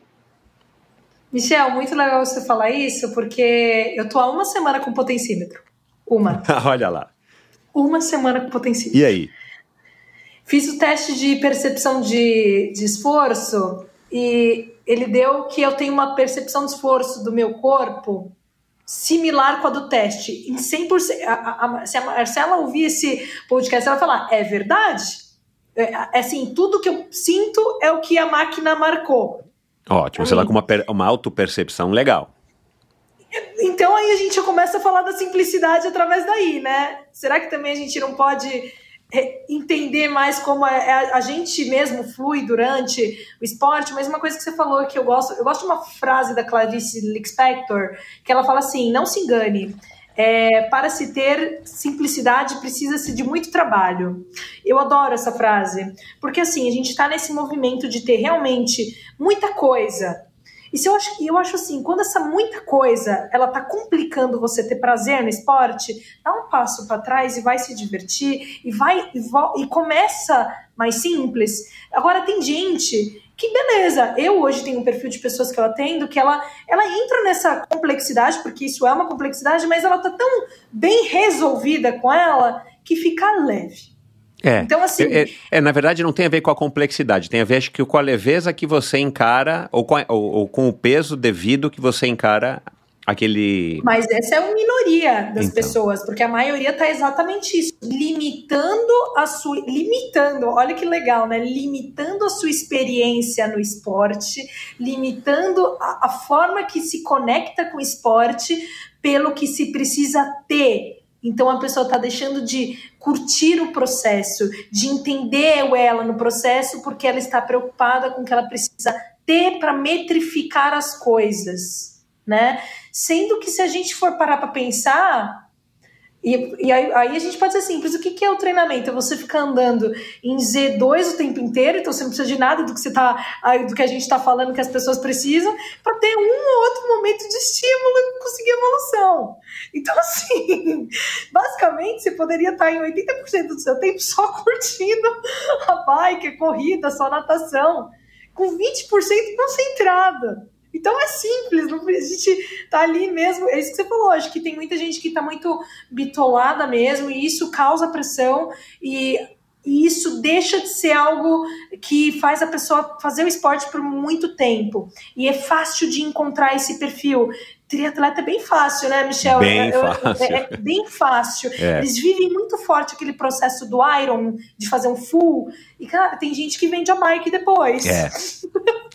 Michel, muito legal você falar isso, porque eu tô há uma semana com potencímetro. Uma. Olha lá. Uma semana com potencímetro. E aí? Fiz o teste de percepção de, de esforço e ele deu que eu tenho uma percepção de esforço do meu corpo similar com a do teste. Em 100%. A, a, a, se a Marcela ouvir esse podcast, ela vai falar: é verdade? É, é assim, tudo que eu sinto é o que a máquina marcou. Ótimo, você lá com uma, uma autopercepção legal. Então aí a gente começa a falar da simplicidade através daí, né? Será que também a gente não pode entender mais como é, é, a gente mesmo flui durante o esporte? Mas uma coisa que você falou que eu gosto, eu gosto de uma frase da Clarice Lispector, que ela fala assim: não se engane. É, para se ter simplicidade precisa-se de muito trabalho. Eu adoro essa frase, porque assim, a gente está nesse movimento de ter realmente muita coisa. Se eu acho, eu acho assim, quando essa muita coisa ela tá complicando você ter prazer no esporte, dá um passo para trás e vai se divertir e vai e, e começa mais simples. Agora tem gente que beleza, eu hoje tenho um perfil de pessoas que eu atendo que ela, ela entra nessa complexidade, porque isso é uma complexidade, mas ela tá tão bem resolvida com ela que fica leve. É, então, assim. É, é, na verdade, não tem a ver com a complexidade, tem a ver acho que com a leveza que você encara, ou com, a, ou, ou com o peso devido que você encara aquele. Mas essa é uma minoria das então. pessoas, porque a maioria tá exatamente isso, limitando a, a sua. limitando, olha que legal, né? Limitando a sua experiência no esporte, limitando a, a forma que se conecta com o esporte pelo que se precisa ter. Então a pessoa está deixando de curtir o processo, de entender o ela no processo, porque ela está preocupada com o que ela precisa ter para metrificar as coisas, né? Sendo que se a gente for parar para pensar, e, e aí, aí, a gente pode ser simples. O que, que é o treinamento? É você ficar andando em Z2 o tempo inteiro, então você não precisa de nada do que você tá, do que a gente está falando que as pessoas precisam, para ter um ou outro momento de estímulo e conseguir evolução. Então, assim, basicamente, você poderia estar em 80% do seu tempo só curtindo a bike, a corrida, só a natação, com 20% concentrada. Então é simples, não, a gente tá ali mesmo. É isso que você falou, acho que tem muita gente que tá muito bitolada mesmo, e isso causa pressão, e, e isso deixa de ser algo que faz a pessoa fazer o esporte por muito tempo. E é fácil de encontrar esse perfil triatleta é bem fácil, né, Michel? Bem eu, fácil. É, é, bem fácil. É. Eles vivem muito forte aquele processo do Iron, de fazer um full. E, cara, tem gente que vende a bike depois. É.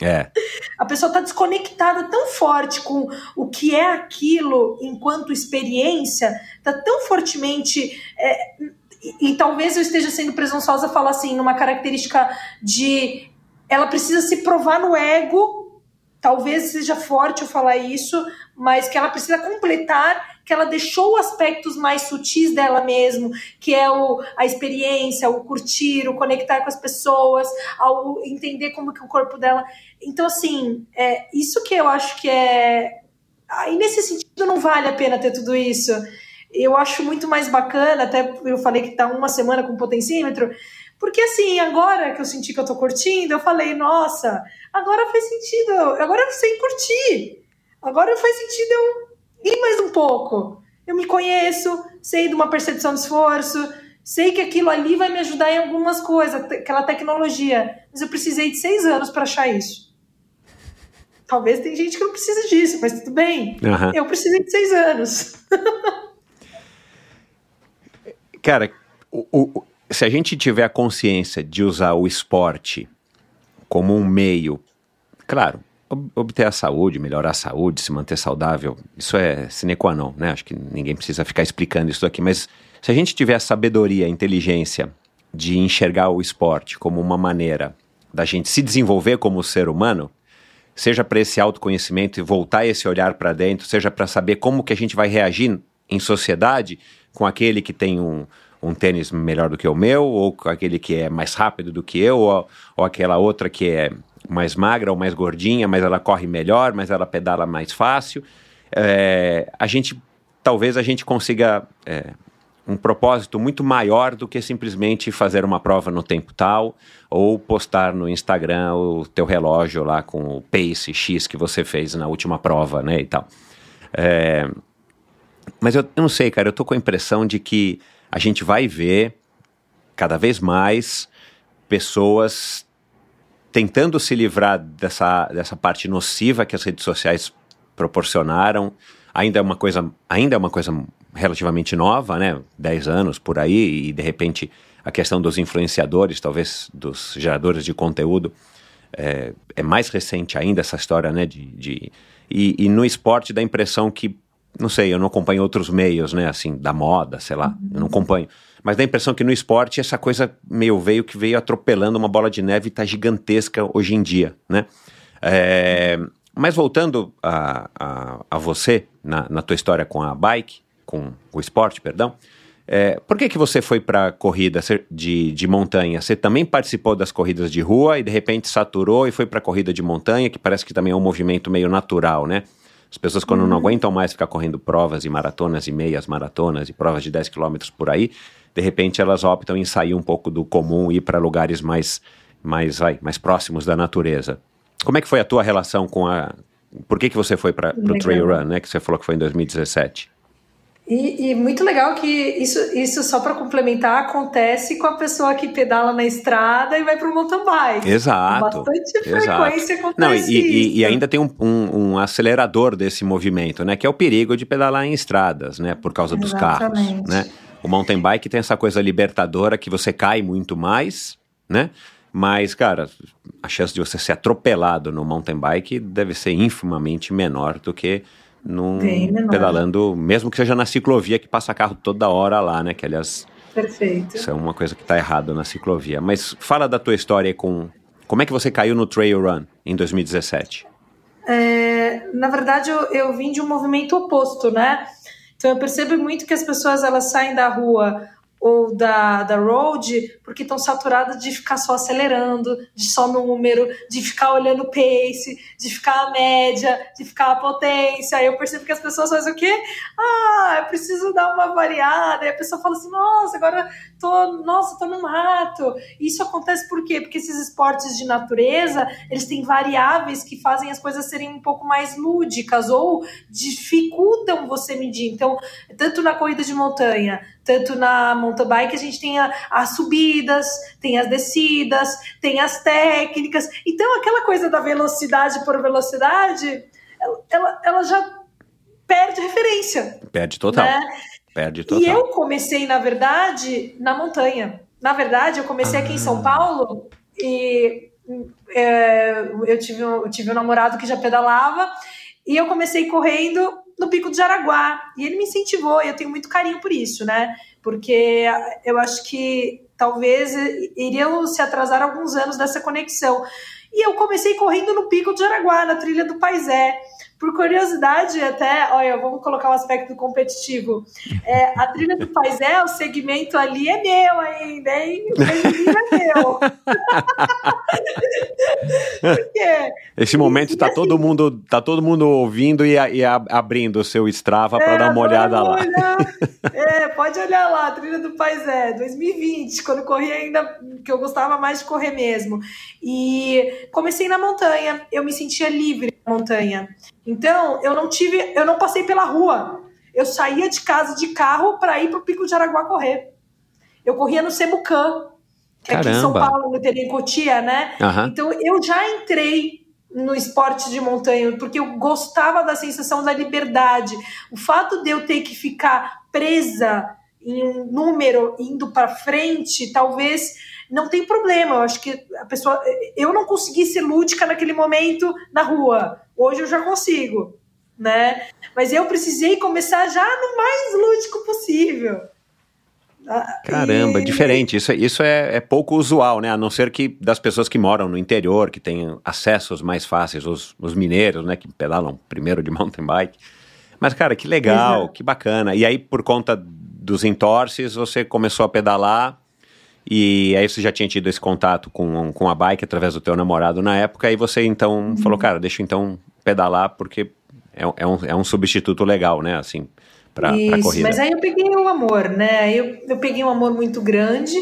é. a pessoa tá desconectada tão forte com o que é aquilo enquanto experiência, tá tão fortemente. É, e, e talvez eu esteja sendo presunçosa falar assim, numa característica de ela precisa se provar no ego talvez seja forte eu falar isso, mas que ela precisa completar, que ela deixou aspectos mais sutis dela mesmo, que é o, a experiência, o curtir, o conectar com as pessoas, ao entender como que o corpo dela. Então, assim, é, isso que eu acho que é. Aí, nesse sentido, não vale a pena ter tudo isso. Eu acho muito mais bacana, até eu falei que tá uma semana com potencímetro, porque assim, agora que eu senti que eu tô curtindo, eu falei, nossa, agora faz sentido, agora eu sei curtir. Agora faz sentido eu ir mais um pouco. Eu me conheço, sei de uma percepção de esforço, sei que aquilo ali vai me ajudar em algumas coisas, aquela tecnologia. Mas eu precisei de seis anos para achar isso. Talvez tem gente que não precisa disso, mas tudo bem. Uhum. Eu precisei de seis anos. Cara, o, o, se a gente tiver a consciência de usar o esporte como um meio, claro, obter a saúde, melhorar a saúde, se manter saudável, isso é sine qua non, né? Acho que ninguém precisa ficar explicando isso aqui, mas se a gente tiver a sabedoria, a inteligência de enxergar o esporte como uma maneira da gente se desenvolver como ser humano, seja para esse autoconhecimento e voltar esse olhar para dentro, seja para saber como que a gente vai reagir em sociedade com aquele que tem um, um tênis melhor do que o meu, ou aquele que é mais rápido do que eu, ou, ou aquela outra que é mais magra ou mais gordinha, mas ela corre melhor, mas ela pedala mais fácil. É, a gente, talvez a gente consiga é, um propósito muito maior do que simplesmente fazer uma prova no tempo tal ou postar no Instagram o teu relógio lá com o pace X que você fez na última prova, né, e tal. É, mas eu, eu não sei, cara, eu tô com a impressão de que a gente vai ver cada vez mais pessoas tentando se livrar dessa, dessa parte nociva que as redes sociais proporcionaram. Ainda é uma coisa, ainda é uma coisa relativamente nova, né? 10 anos por aí, e de repente a questão dos influenciadores, talvez dos geradores de conteúdo, é, é mais recente ainda essa história, né? De, de e, e, no esporte dá a impressão que, não sei, eu não acompanho outros meios, né? Assim, da moda, sei lá, eu não acompanho mas dá a impressão que no esporte essa coisa meio veio que veio atropelando uma bola de neve e está gigantesca hoje em dia, né? É, mas voltando a, a, a você, na, na, tua história com a bike, com o esporte, perdão, é, por que, que você foi para corrida de, de montanha? Você também participou das corridas de rua e de repente saturou e foi para corrida de montanha, que parece que também é um movimento meio natural, né? As pessoas, quando uhum. não aguentam mais ficar correndo provas e maratonas e meias maratonas e provas de 10 quilômetros por aí, de repente elas optam em sair um pouco do comum e ir para lugares mais, mais, vai, mais próximos da natureza. Como é que foi a tua relação com a... Por que, que você foi para o Trail Run, né? Que você falou que foi em 2017. E, e, muito legal que isso, isso só para complementar, acontece com a pessoa que pedala na estrada e vai para o mountain bike. Exato. Bastante frequência exato. acontece Não, e, e, e, ainda tem um, um, um, acelerador desse movimento, né? Que é o perigo de pedalar em estradas, né? Por causa dos Exatamente. carros, né? O mountain bike tem essa coisa libertadora que você cai muito mais, né? Mas, cara, a chance de você ser atropelado no mountain bike deve ser infimamente menor do que num pedalando, mesmo que seja na ciclovia que passa carro toda hora lá, né? Que aliás, Perfeito. isso é uma coisa que está errado na ciclovia. Mas fala da tua história com como é que você caiu no trail run em 2017? É, na verdade, eu, eu vim de um movimento oposto, né? Então eu percebo muito que as pessoas elas saem da rua ou da, da road, porque estão saturadas de ficar só acelerando, de só número, de ficar olhando o pace, de ficar a média, de ficar a potência. Eu percebo que as pessoas fazem o quê? Ah, eu preciso dar uma variada. E a pessoa fala assim, nossa, agora tô, nossa, tô no mato. Isso acontece por quê? Porque esses esportes de natureza, eles têm variáveis que fazem as coisas serem um pouco mais lúdicas ou dificultam você medir. Então, tanto na corrida de montanha, tanto na mountain bike a gente tem a, as subidas, tem as descidas, tem as técnicas. Então, aquela coisa da velocidade por velocidade, ela, ela, ela já perde referência. Perde total. Né? Perde total. E eu comecei, na verdade, na montanha. Na verdade, eu comecei ah. aqui em São ah. Paulo e é, eu, tive, eu tive um namorado que já pedalava e eu comecei correndo no Pico do Jaraguá. E ele me incentivou, e eu tenho muito carinho por isso, né? Porque eu acho que talvez iriam se atrasar alguns anos dessa conexão. E eu comecei correndo no Pico do Jaraguá, na trilha do Paisé. Por curiosidade, até, olha, vamos colocar o um aspecto competitivo. É, a trilha do Paisé, o segmento ali é meu ainda, hein? O é meu. Esse momento está assim, todo mundo tá todo mundo ouvindo e, e abrindo o seu Strava para é, dar uma olhada lá. é, pode olhar lá, a trilha do Paisé, 2020, quando corri ainda, que eu gostava mais de correr mesmo. E comecei na montanha, eu me sentia livre na montanha. Então, eu não tive, eu não passei pela rua. Eu saía de casa de carro para ir para o Pico de Araguá correr. Eu corria no Semucã, que é aqui em São Paulo, no Terem Cotia, né? Uhum. Então, eu já entrei no esporte de montanha, porque eu gostava da sensação da liberdade. O fato de eu ter que ficar presa em um número indo para frente, talvez não tem problema. Eu acho que a pessoa. Eu não consegui ser lúdica naquele momento na rua. Hoje eu já consigo, né? Mas eu precisei começar já no mais lúdico possível. Ah, Caramba, e... diferente. Isso, isso é, é, pouco usual, né? A não ser que das pessoas que moram no interior, que têm acessos mais fáceis, os, os mineiros, né? Que pedalam primeiro de mountain bike. Mas, cara, que legal, Exato. que bacana. E aí, por conta dos entorces, você começou a pedalar e aí você já tinha tido esse contato com, com a bike através do teu namorado na época, e você então uhum. falou, cara, deixa eu então pedalar, porque é, é, um, é um substituto legal, né, assim, Isso, pra corrida. mas aí eu peguei um amor, né, eu, eu peguei um amor muito grande,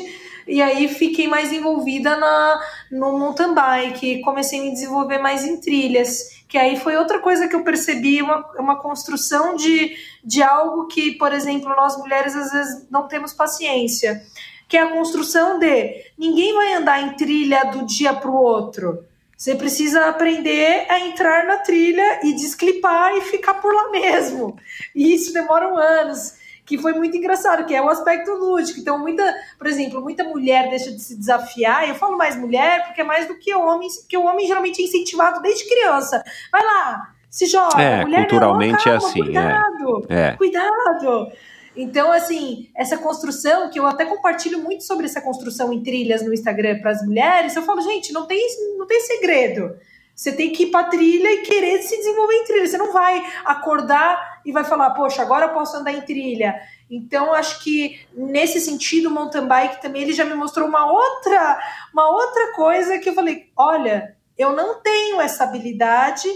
e aí fiquei mais envolvida na, no mountain bike, comecei a me desenvolver mais em trilhas, que aí foi outra coisa que eu percebi, uma, uma construção de, de algo que, por exemplo, nós mulheres às vezes não temos paciência que é a construção de ninguém vai andar em trilha do dia para o outro. Você precisa aprender a entrar na trilha e desclipar e ficar por lá mesmo. E isso demora um anos, que foi muito engraçado, que é o aspecto lúdico. Então, muita, por exemplo, muita mulher deixa de se desafiar. Eu falo mais mulher porque é mais do que homem, porque o homem geralmente é incentivado desde criança. Vai lá, se joga. É, mulher culturalmente não, calma, é assim. Cuidado, é. cuidado. Então, assim, essa construção, que eu até compartilho muito sobre essa construção em trilhas no Instagram para as mulheres, eu falo, gente, não tem, não tem segredo. Você tem que ir para trilha e querer se desenvolver em trilha. Você não vai acordar e vai falar, poxa, agora eu posso andar em trilha. Então, acho que nesse sentido, o mountain bike também ele já me mostrou uma outra, uma outra coisa que eu falei: olha, eu não tenho essa habilidade,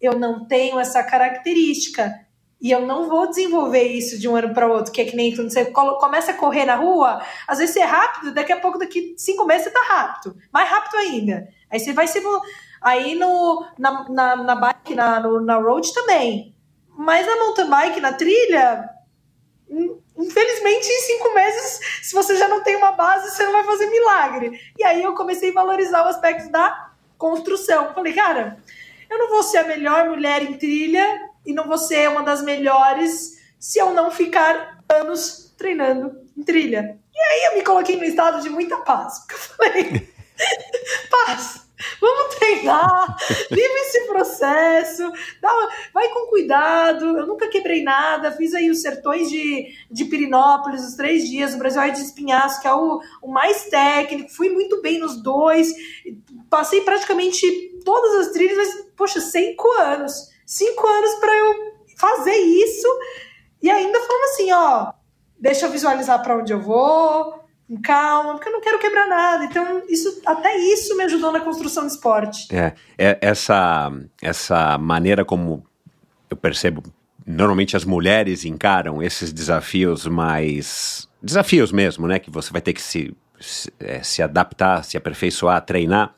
eu não tenho essa característica e eu não vou desenvolver isso de um ano para outro, que é que nem quando você começa a correr na rua, às vezes você é rápido, daqui a pouco, daqui cinco meses, você tá rápido, mais rápido ainda. Aí você vai se. Aí no, na, na, na bike, na, no, na road também. Mas na mountain bike, na trilha, infelizmente, em cinco meses, se você já não tem uma base, você não vai fazer milagre. E aí eu comecei a valorizar o aspecto da construção. Falei, cara, eu não vou ser a melhor mulher em trilha, e não vou ser uma das melhores se eu não ficar anos treinando em trilha. E aí eu me coloquei no estado de muita paz. Porque eu falei, paz, vamos treinar, vive esse processo, vai com cuidado. Eu nunca quebrei nada, fiz aí os sertões de, de Pirinópolis, os três dias, o Brasil de Espinhaço, que é o, o mais técnico, fui muito bem nos dois, passei praticamente todas as trilhas, mas, poxa, cinco anos. Cinco anos para eu fazer isso e ainda falando assim, ó, deixa eu visualizar para onde eu vou, com calma, porque eu não quero quebrar nada. Então, isso, até isso me ajudou na construção do esporte. É, é essa, essa maneira como eu percebo, normalmente as mulheres encaram esses desafios mais. desafios mesmo, né? Que você vai ter que se, se, é, se adaptar, se aperfeiçoar, treinar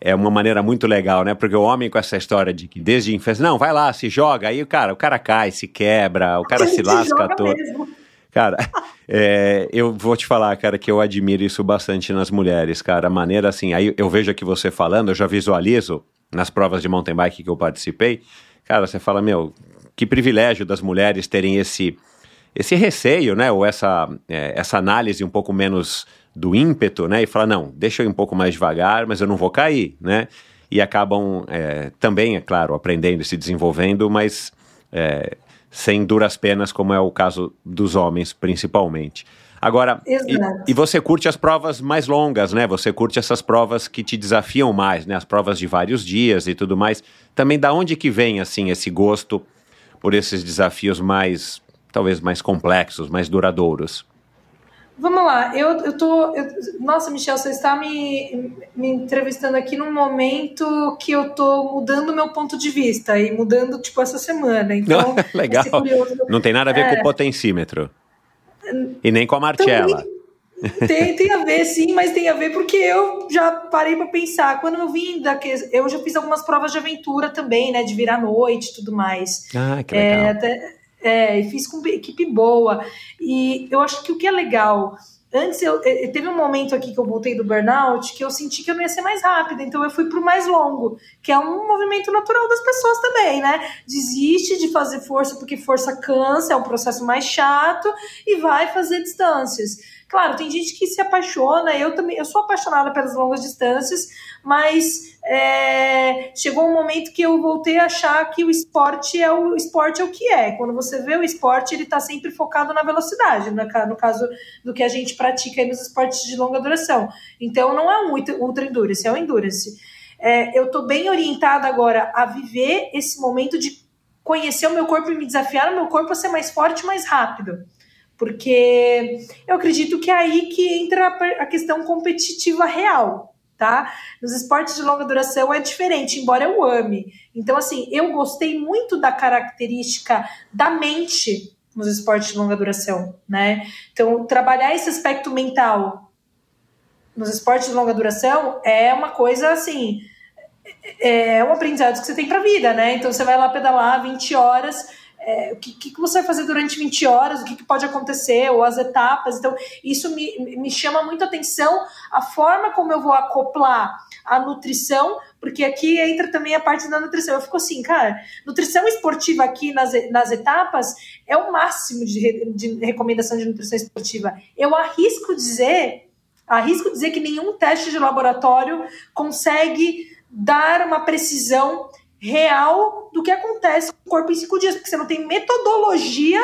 é uma maneira muito legal, né? Porque o homem com essa história de que desde infância, não, vai lá, se joga, aí o cara, o cara cai, se quebra, o cara se lasca todo. Mesmo. Cara, é, eu vou te falar, cara, que eu admiro isso bastante nas mulheres, cara. A maneira assim, aí eu vejo aqui você falando, eu já visualizo nas provas de mountain bike que eu participei. Cara, você fala, meu, que privilégio das mulheres terem esse esse receio, né, ou essa, é, essa análise um pouco menos do ímpeto, né? E falar, não, deixa eu ir um pouco mais devagar, mas eu não vou cair, né? E acabam é, também, é claro, aprendendo e se desenvolvendo, mas é, sem duras penas, como é o caso dos homens, principalmente. Agora, e, e, você curte as provas mais longas, né? Você curte essas provas que te desafiam mais, né? As provas de vários dias e tudo mais. Também da onde que vem, assim, esse gosto por esses desafios mais, talvez mais complexos, mais duradouros? Vamos lá, eu, eu tô. Eu, nossa, Michel, você está me, me entrevistando aqui num momento que eu tô mudando meu ponto de vista e mudando, tipo, essa semana. Então, legal. Não tem nada a ver é, com o potencímetro. E nem com a martela. Tem, tem a ver, sim, mas tem a ver porque eu já parei para pensar. Quando eu vim da eu já fiz algumas provas de aventura também, né? De virar noite e tudo mais. Ah, que legal. É, até, é, e fiz com equipe boa. E eu acho que o que é legal. Antes eu, eu, teve um momento aqui que eu voltei do burnout que eu senti que eu não ia ser mais rápida, então eu fui pro mais longo, que é um movimento natural das pessoas também, né? Desiste de fazer força porque força cansa, é um processo mais chato e vai fazer distâncias. Claro, tem gente que se apaixona, eu também, eu sou apaixonada pelas longas distâncias, mas é, chegou um momento que eu voltei a achar que o esporte é o, esporte é o que é. Quando você vê o esporte, ele está sempre focado na velocidade, no, no, caso do que a gente pratica nos esportes de longa duração. Então não é um ultra endurance, é um endurance. É, eu estou bem orientada agora a viver esse momento de conhecer o meu corpo e me desafiar o meu corpo a ser mais forte, mais rápido porque eu acredito que é aí que entra a questão competitiva real, tá? Nos esportes de longa duração é diferente, embora eu ame. Então, assim, eu gostei muito da característica da mente nos esportes de longa duração, né? Então, trabalhar esse aspecto mental nos esportes de longa duração é uma coisa assim, é um aprendizado que você tem para vida, né? Então, você vai lá pedalar 20 horas é, o que, que, você vai fazer durante 20 horas, o que, que, pode acontecer, ou as etapas. Então, isso me, me chama muito atenção a forma como eu vou acoplar a nutrição, porque aqui entra também a parte da nutrição. Eu fico assim, cara, nutrição esportiva aqui nas, nas etapas é o máximo de, de recomendação de nutrição esportiva. Eu arrisco dizer, arrisco dizer que nenhum teste de laboratório consegue dar uma precisão real do que acontece com o corpo em cinco dias, porque você não tem metodologia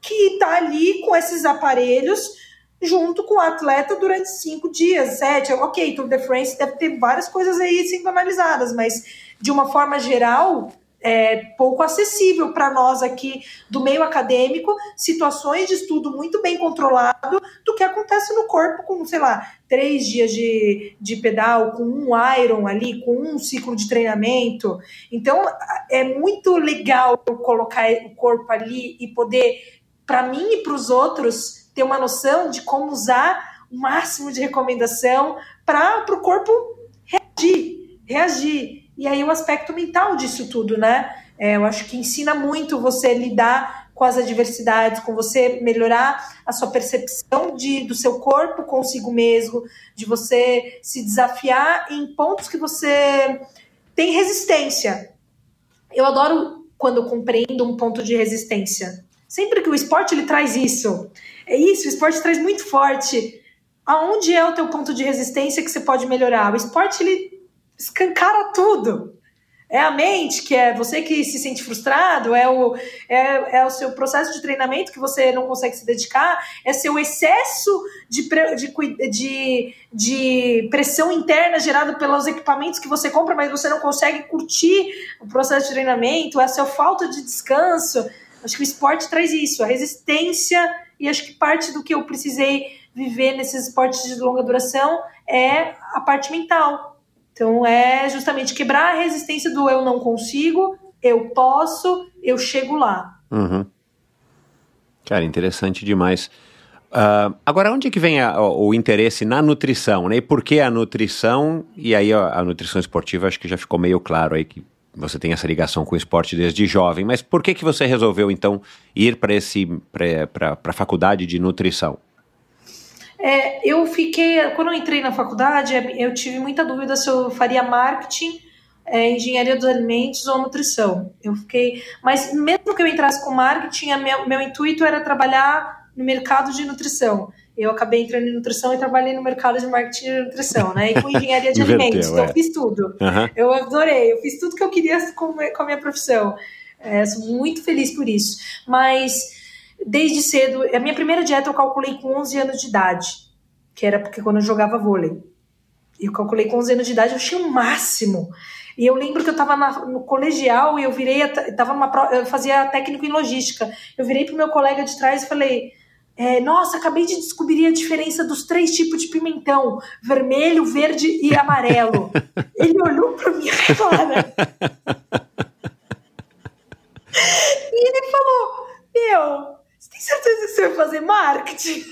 que está ali com esses aparelhos junto com o atleta durante cinco dias, sete. Ok, Tour de France deve ter várias coisas aí sendo analisadas, mas de uma forma geral, é, pouco acessível para nós aqui do meio acadêmico, situações de estudo muito bem controlado do que acontece no corpo com, sei lá, três dias de, de pedal, com um iron ali, com um ciclo de treinamento. Então, é muito legal colocar o corpo ali e poder, para mim e para os outros, ter uma noção de como usar o máximo de recomendação para o corpo reagir, reagir. E aí o aspecto mental disso tudo, né? É, eu acho que ensina muito você lidar com as adversidades, com você melhorar a sua percepção de, do seu corpo consigo mesmo, de você se desafiar em pontos que você tem resistência. Eu adoro quando eu compreendo um ponto de resistência. Sempre que o esporte ele traz isso. é isso, o esporte traz muito forte. Aonde é o teu ponto de resistência que você pode melhorar? O esporte, ele escancara tudo. É a mente, que é você que se sente frustrado, é o, é, é o seu processo de treinamento que você não consegue se dedicar, é seu excesso de, de, de, de pressão interna gerado pelos equipamentos que você compra, mas você não consegue curtir o processo de treinamento, é a sua falta de descanso. Acho que o esporte traz isso, a resistência, e acho que parte do que eu precisei viver nesses esportes de longa duração é a parte mental então é justamente quebrar a resistência do eu não consigo, eu posso, eu chego lá. Uhum. Cara, interessante demais. Uh, agora, onde é que vem a, o, o, interesse na nutrição, né? E por que a nutrição? E aí a, a, nutrição esportiva acho que já ficou meio claro aí que você tem essa ligação com o esporte desde jovem. Mas por que que você resolveu então ir para esse para a faculdade de nutrição? É, eu fiquei, quando eu entrei na faculdade, eu tive muita dúvida se eu faria marketing, é, engenharia dos alimentos ou nutrição. Eu fiquei, mas mesmo que eu entrasse com marketing, meu, meu intuito era trabalhar no mercado de nutrição. Eu acabei entrando em nutrição e trabalhei no mercado de marketing e nutrição, né? E com engenharia de alimentos. Então, eu fiz tudo. Uhum. Eu adorei, eu fiz tudo que eu queria com, com a minha profissão. É, sou muito feliz por isso. Mas desde cedo. A minha primeira dieta eu calculei com 11 anos de idade, que era porque quando eu jogava vôlei. Eu calculei com 11 anos de idade, eu achei o máximo. E eu lembro que eu estava no colegial e eu virei, tava numa, eu fazia técnico em logística. Eu virei pro meu colega de trás e falei: é, Nossa, acabei de descobrir a diferença dos três tipos de pimentão: vermelho, verde e amarelo. Ele olhou para minha cara. e ele falou: Meu, tem certeza que você vai fazer marketing?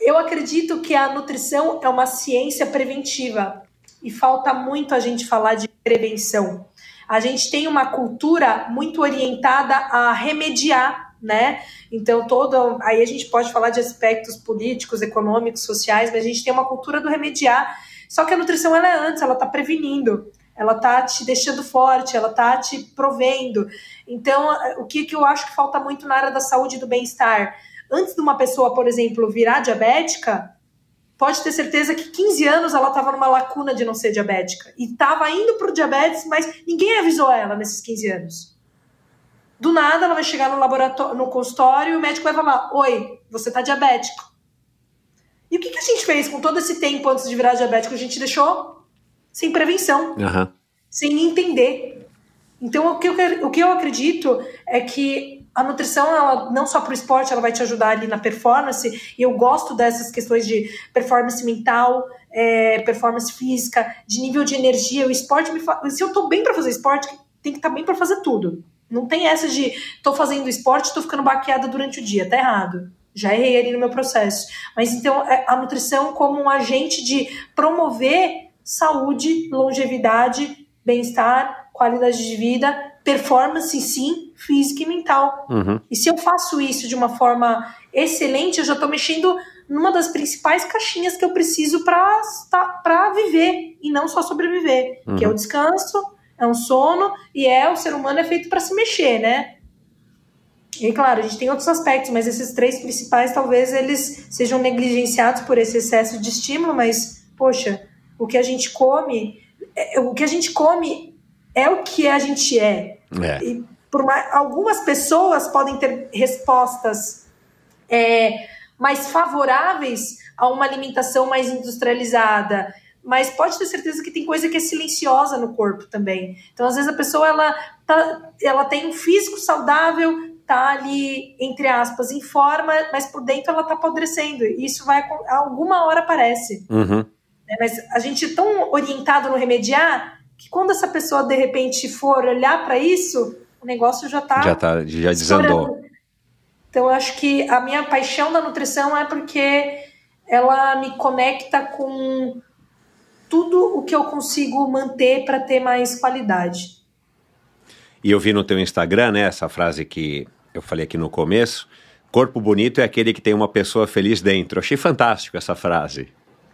Eu acredito que a nutrição é uma ciência preventiva e falta muito a gente falar de prevenção. A gente tem uma cultura muito orientada a remediar, né? Então, todo aí a gente pode falar de aspectos políticos, econômicos, sociais, mas a gente tem uma cultura do remediar. Só que a nutrição ela é antes, ela está prevenindo ela tá te deixando forte, ela tá te provendo. Então, o que, que eu acho que falta muito na área da saúde e do bem-estar? Antes de uma pessoa, por exemplo, virar diabética, pode ter certeza que 15 anos ela estava numa lacuna de não ser diabética. E estava indo para o diabetes, mas ninguém avisou ela nesses 15 anos. Do nada, ela vai chegar no laboratório, no consultório e o médico vai falar: Oi, você está diabético. E o que, que a gente fez com todo esse tempo antes de virar diabético? A gente deixou sem prevenção, uhum. sem entender. Então, o que, eu, o que eu acredito é que a nutrição, ela, não só para o esporte, ela vai te ajudar ali na performance, e eu gosto dessas questões de performance mental, é, performance física, de nível de energia. O esporte me fa... Se eu estou bem para fazer esporte, tem que estar tá bem para fazer tudo. Não tem essa de estou fazendo esporte, estou ficando baqueada durante o dia, tá errado. Já errei ali no meu processo. Mas então é, a nutrição como um agente de promover saúde, longevidade, bem-estar, qualidade de vida, performance sim, física e mental. Uhum. E se eu faço isso de uma forma excelente, eu já estou mexendo numa das principais caixinhas que eu preciso para viver e não só sobreviver, uhum. que é o uhum. descanso, é um sono e é o ser humano é feito para se mexer, né? E claro, a gente tem outros aspectos, mas esses três principais talvez eles sejam negligenciados por esse excesso de estímulo, mas poxa, o que a gente come, é, o que a gente come é o que a gente é. é. E por mais, algumas pessoas podem ter respostas é, mais favoráveis a uma alimentação mais industrializada, mas pode ter certeza que tem coisa que é silenciosa no corpo também. Então, às vezes a pessoa ela, tá, ela tem um físico saudável, tá ali entre aspas em forma, mas por dentro ela tá apodrecendo. E isso vai alguma hora aparece. Uhum. Né? Mas a gente é tão orientado no remediar que quando essa pessoa de repente for olhar para isso, o negócio já está já tá já desandou. Então eu acho que a minha paixão da nutrição é porque ela me conecta com tudo o que eu consigo manter para ter mais qualidade. E eu vi no teu Instagram, né, essa frase que eu falei aqui no começo, corpo bonito é aquele que tem uma pessoa feliz dentro. Eu achei fantástico essa frase.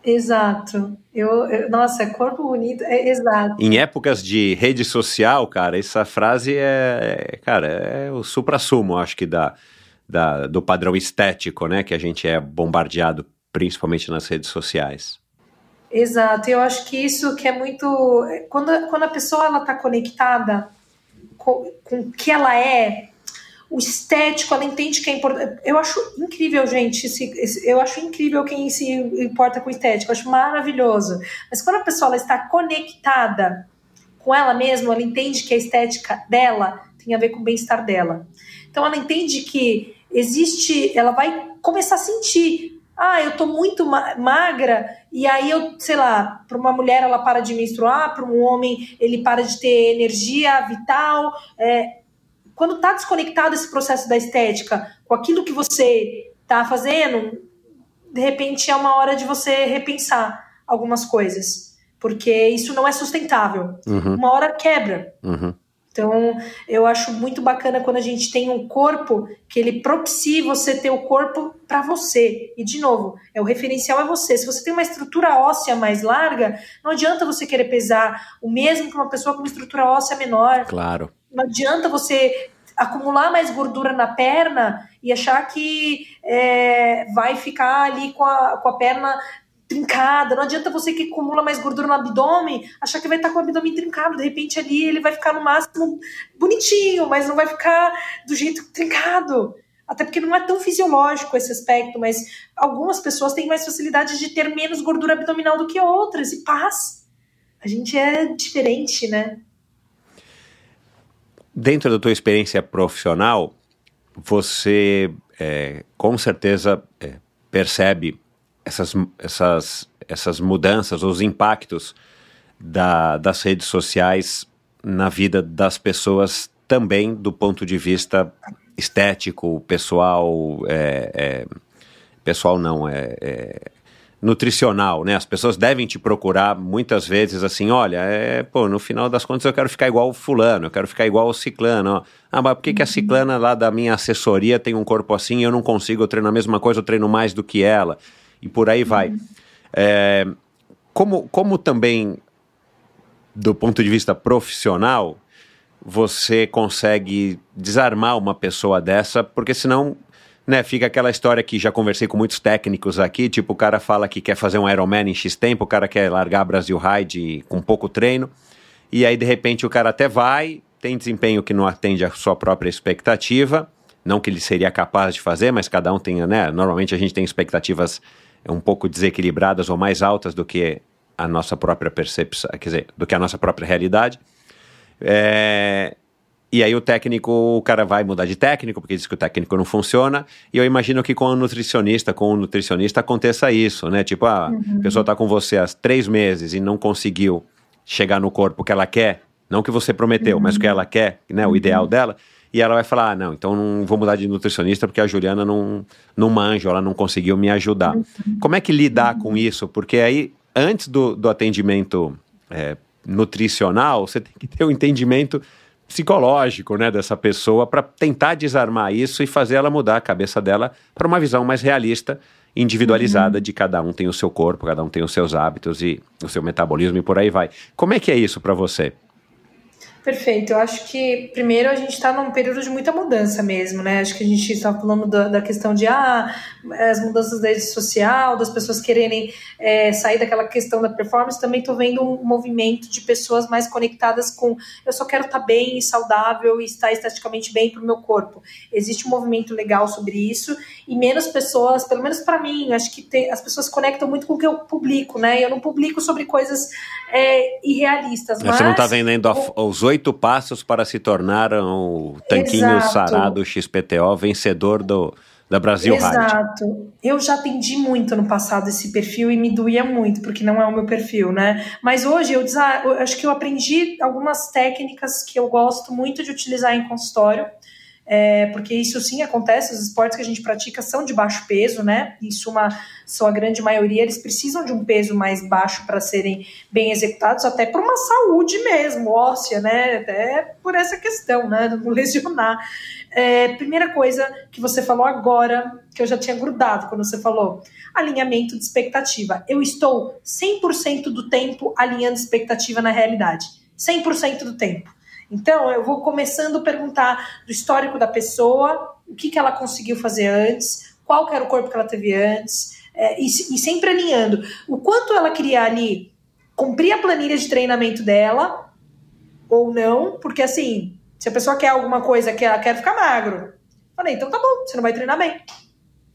Exato. Eu, eu, nossa, corpo bonito, é exato. Em épocas de rede social, cara, essa frase é, cara, é o supra-sumo, acho que da, da, do padrão estético, né, que a gente é bombardeado principalmente nas redes sociais. Exato, eu acho que isso que é muito. Quando, quando a pessoa ela está conectada com, com o que ela é, o estético, ela entende que é importante. Eu acho incrível, gente. Esse, esse, eu acho incrível quem se importa com estética. Eu acho maravilhoso. Mas quando a pessoa ela está conectada com ela mesma, ela entende que a estética dela tem a ver com o bem-estar dela. Então ela entende que existe, ela vai começar a sentir ah, eu tô muito ma magra, e aí eu, sei lá, para uma mulher ela para de menstruar, para um homem ele para de ter energia vital. É, quando tá desconectado esse processo da estética com aquilo que você tá fazendo, de repente é uma hora de você repensar algumas coisas. Porque isso não é sustentável. Uhum. Uma hora quebra. Uhum. Então, eu acho muito bacana quando a gente tem um corpo que ele propicie você ter o corpo para você. E, de novo, é o referencial é você. Se você tem uma estrutura óssea mais larga, não adianta você querer pesar o mesmo que uma pessoa com uma estrutura óssea menor. Claro. Não adianta você acumular mais gordura na perna e achar que é, vai ficar ali com a, com a perna trincada. Não adianta você que acumula mais gordura no abdômen achar que vai estar com o abdômen trincado. De repente ali ele vai ficar no máximo bonitinho, mas não vai ficar do jeito trincado. Até porque não é tão fisiológico esse aspecto, mas algumas pessoas têm mais facilidade de ter menos gordura abdominal do que outras, e paz. A gente é diferente, né? Dentro da tua experiência profissional, você é, com certeza é, percebe essas, essas, essas mudanças, os impactos da, das redes sociais na vida das pessoas também do ponto de vista estético, pessoal, é, é, pessoal não, é, é, nutricional, né? As pessoas devem te procurar muitas vezes assim, olha, é, pô, no final das contas eu quero ficar igual o fulano, eu quero ficar igual o ciclano. Ó. Ah, mas por que, que a ciclana lá da minha assessoria tem um corpo assim e eu não consigo, eu treino a mesma coisa, eu treino mais do que ela? e por aí vai. Uhum. É, como, como também, do ponto de vista profissional, você consegue desarmar uma pessoa dessa, porque senão né, fica aquela história que já conversei com muitos técnicos aqui, tipo o cara fala que quer fazer um Ironman em X tempo, o cara quer largar Brasil Ride com pouco treino, e aí de repente o cara até vai, tem desempenho que não atende a sua própria expectativa, não que ele seria capaz de fazer, mas cada um tem, né, normalmente a gente tem expectativas um pouco desequilibradas ou mais altas do que a nossa própria percepção, quer dizer, do que a nossa própria realidade. É, e aí o técnico, o cara vai mudar de técnico, porque diz que o técnico não funciona. E eu imagino que com o nutricionista, com o nutricionista aconteça isso, né? Tipo, ah, uhum. a pessoa está com você há três meses e não conseguiu chegar no corpo que ela quer, não que você prometeu, uhum. mas o que ela quer, né? O uhum. ideal dela e ela vai falar: ah, não, então não vou mudar de nutricionista porque a Juliana não, não manja, ela não conseguiu me ajudar. Uhum. Como é que lidar com isso? Porque aí, antes do, do atendimento é, nutricional, você tem que ter o um entendimento psicológico né, dessa pessoa para tentar desarmar isso e fazer ela mudar a cabeça dela para uma visão mais realista, individualizada uhum. de cada um tem o seu corpo, cada um tem os seus hábitos e o seu metabolismo e por aí vai. Como é que é isso para você? Perfeito. Eu acho que, primeiro, a gente está num período de muita mudança mesmo, né? Acho que a gente está falando da, da, questão de ah, as mudanças da rede social, das pessoas quererem é, sair daquela questão da performance. Também estou vendo um movimento de pessoas mais conectadas com eu só quero estar tá bem e saudável e estar esteticamente bem para o meu corpo. Existe um movimento legal sobre isso e menos pessoas, pelo menos para mim, acho que tem, as pessoas conectam muito com o que eu publico, né? Eu não publico sobre coisas é, irrealistas. Mas, Você não está vendendo os oito oito passos para se tornar o tanquinho Exato. sarado XPTO vencedor do, da Brasil Exato. Exato. Eu já atendi muito no passado esse perfil e me doía muito, porque não é o meu perfil, né? Mas hoje eu, eu acho que eu aprendi algumas técnicas que eu gosto muito de utilizar em consultório. É, porque isso sim acontece, os esportes que a gente pratica são de baixo peso, né? Em suma, sua grande maioria, eles precisam de um peso mais baixo para serem bem executados, até por uma saúde mesmo, óssea, né? Até por essa questão, né? Não lesionar. É, primeira coisa que você falou agora, que eu já tinha grudado quando você falou, alinhamento de expectativa. Eu estou 100% do tempo alinhando expectativa na realidade. 100% do tempo. Então, eu vou começando a perguntar do histórico da pessoa, o que, que ela conseguiu fazer antes, qual era o corpo que ela teve antes, é, e, e sempre alinhando. O quanto ela queria ali cumprir a planilha de treinamento dela, ou não, porque assim, se a pessoa quer alguma coisa que ela quer ficar magro, falei, então tá bom, você não vai treinar bem.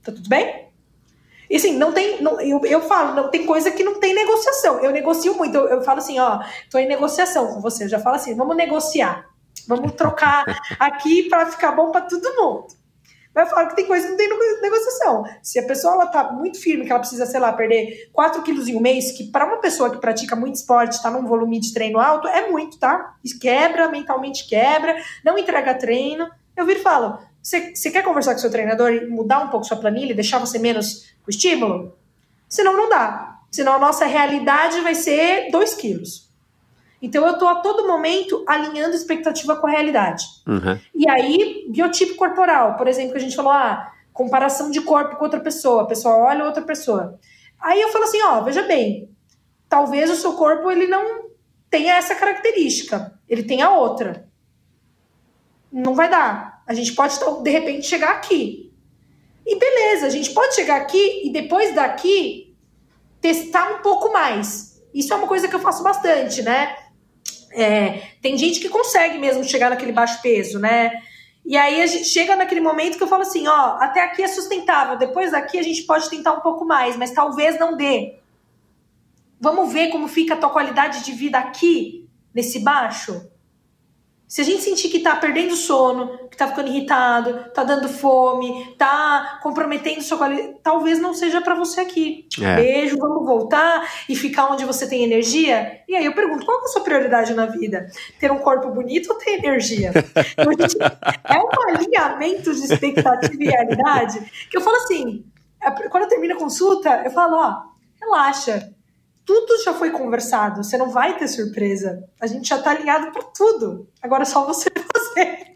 Tá tudo bem? E assim, não tem. Não, eu, eu falo, não tem coisa que não tem negociação. Eu negocio muito. Eu, eu falo assim, ó, tô em negociação com você. Eu já falo assim, vamos negociar. Vamos trocar aqui para ficar bom para todo mundo. Mas eu falo que tem coisa que não tem negociação. Se a pessoa ela tá muito firme, que ela precisa, sei lá, perder 4 quilos em um mês, que para uma pessoa que pratica muito esporte, tá num volume de treino alto, é muito, tá? Quebra, mentalmente quebra, não entrega treino. Eu viro e falo: você, você quer conversar com seu treinador e mudar um pouco sua planilha, deixar você menos o estímulo? Senão não dá. Senão a nossa realidade vai ser 2 quilos. Então eu estou a todo momento alinhando expectativa com a realidade. Uhum. E aí, biotipo corporal, por exemplo, que a gente falou, ah, comparação de corpo com outra pessoa, a pessoa olha outra pessoa. Aí eu falo assim, ó, veja bem, talvez o seu corpo ele não tenha essa característica, ele tenha outra. Não vai dar. A gente pode, de repente, chegar aqui. E beleza, a gente pode chegar aqui e depois daqui testar um pouco mais. Isso é uma coisa que eu faço bastante, né? É, tem gente que consegue mesmo chegar naquele baixo peso, né? E aí a gente chega naquele momento que eu falo assim, ó, até aqui é sustentável, depois daqui a gente pode tentar um pouco mais, mas talvez não dê. Vamos ver como fica a tua qualidade de vida aqui, nesse baixo? Se a gente sentir que tá perdendo sono, que tá ficando irritado, tá dando fome, tá comprometendo sua qualidade, talvez não seja para você aqui. É. Beijo, vamos voltar e ficar onde você tem energia. E aí eu pergunto, qual é a sua prioridade na vida? Ter um corpo bonito ou ter energia? Então, gente, é um alinhamento de expectativa e realidade que eu falo assim, é, quando eu termino a consulta, eu falo, ó, relaxa tudo já foi conversado, você não vai ter surpresa. A gente já tá alinhado para tudo. Agora é só você fazer.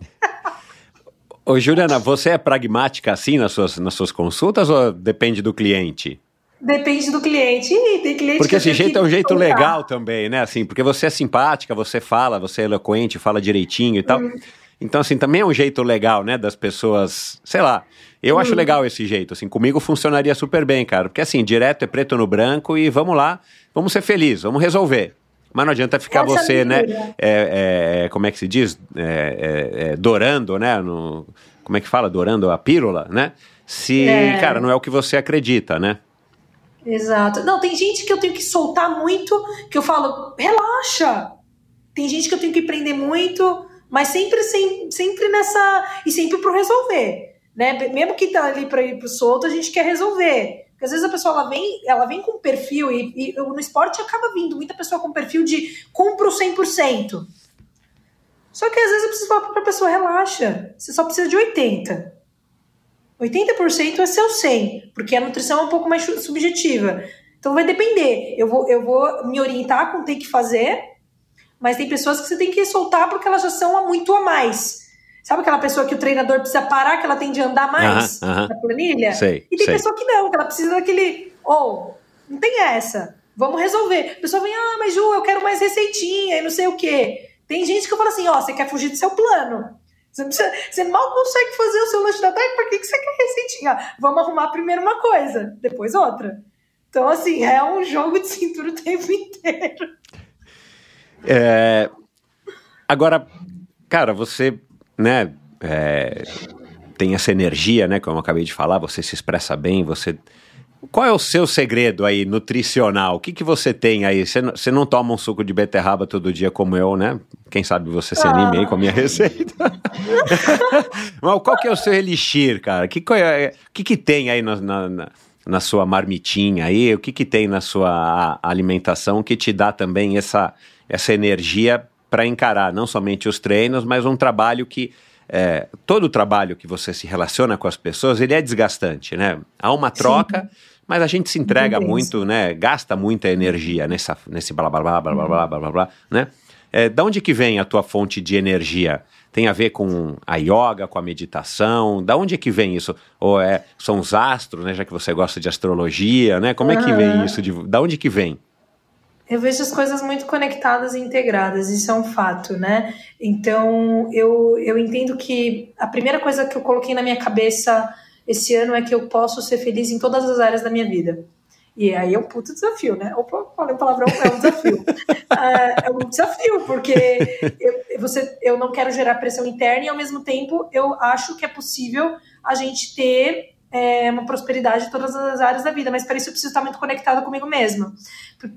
Ô, Juliana, você é pragmática assim nas suas, nas suas consultas ou depende do cliente? Depende do cliente. Ih, tem cliente porque esse jeito é um jeito legal também, né? Assim, porque você é simpática, você fala, você é eloquente, fala direitinho e tal. Hum. Então, assim, também é um jeito legal, né, das pessoas, sei lá. Eu hum. acho legal esse jeito, assim, comigo funcionaria super bem, cara. Porque assim, direto é preto no branco e vamos lá, vamos ser felizes, vamos resolver. Mas não adianta ficar Essa você, né? É, é, como é que se diz? É, é, é, dorando, né? No, como é que fala? Dorando a pílula, né? Se, é. cara, não é o que você acredita, né? Exato. Não, tem gente que eu tenho que soltar muito, que eu falo, relaxa. Tem gente que eu tenho que prender muito, mas sempre, sempre, sempre nessa. E sempre pro resolver. Né? Mesmo que tá ali para ir pro solto, a gente quer resolver. Porque às vezes a pessoa ela vem, ela vem com perfil, e, e no esporte acaba vindo muita pessoa com perfil de compro 100%. Só que às vezes eu preciso falar para a pessoa, relaxa, você só precisa de 80%. 80% é seu 100%, porque a nutrição é um pouco mais subjetiva. Então vai depender. Eu vou, eu vou me orientar com o que tem que fazer, mas tem pessoas que você tem que soltar porque elas já são muito a mais. Sabe aquela pessoa que o treinador precisa parar, que ela tem de andar mais uh -huh, uh -huh. na planilha? Sei, e tem sei. pessoa que não, que ela precisa daquele. Ou, oh, não tem essa. Vamos resolver. A pessoa vem, ah, mas Ju, eu quero mais receitinha e não sei o quê. Tem gente que fala assim, ó, oh, você quer fugir do seu plano. Você, precisa, você, mal consegue fazer o seu lanche da tarde, por que, que você quer receitinha? Vamos arrumar primeiro uma coisa, depois outra. Então, assim, é um jogo de cintura o tempo inteiro. É... Agora, cara, você né, é, tem essa energia, né, como eu acabei de falar, você se expressa bem, você... Qual é o seu segredo aí, nutricional? O que, que você tem aí? Você, você não toma um suco de beterraba todo dia como eu, né? Quem sabe você se anime aí com a minha receita. Mas qual que é o seu elixir, cara? O que, é, que, que tem aí na, na, na sua marmitinha aí? O que, que tem na sua alimentação que te dá também essa, essa energia para encarar não somente os treinos, mas um trabalho que é, todo o trabalho que você se relaciona com as pessoas, ele é desgastante, né? Há uma troca, Sim. mas a gente se entrega muito, né? Gasta muita energia nessa, nesse blá blá blá blá blá blá blá blá, blá né? É, da onde que vem a tua fonte de energia? Tem a ver com a yoga, com a meditação? Da onde é que vem isso? Ou é, são os astros, né? Já que você gosta de astrologia, né? Como é que vem isso? De, da onde que vem? Eu vejo as coisas muito conectadas e integradas, isso é um fato, né? Então, eu, eu entendo que a primeira coisa que eu coloquei na minha cabeça esse ano é que eu posso ser feliz em todas as áreas da minha vida. E aí é um puto desafio, né? Opa, falei palavrão, é um desafio. é, é um desafio, porque eu, você, eu não quero gerar pressão interna e, ao mesmo tempo, eu acho que é possível a gente ter é, uma prosperidade em todas as áreas da vida, mas para isso eu preciso estar muito conectada comigo mesma.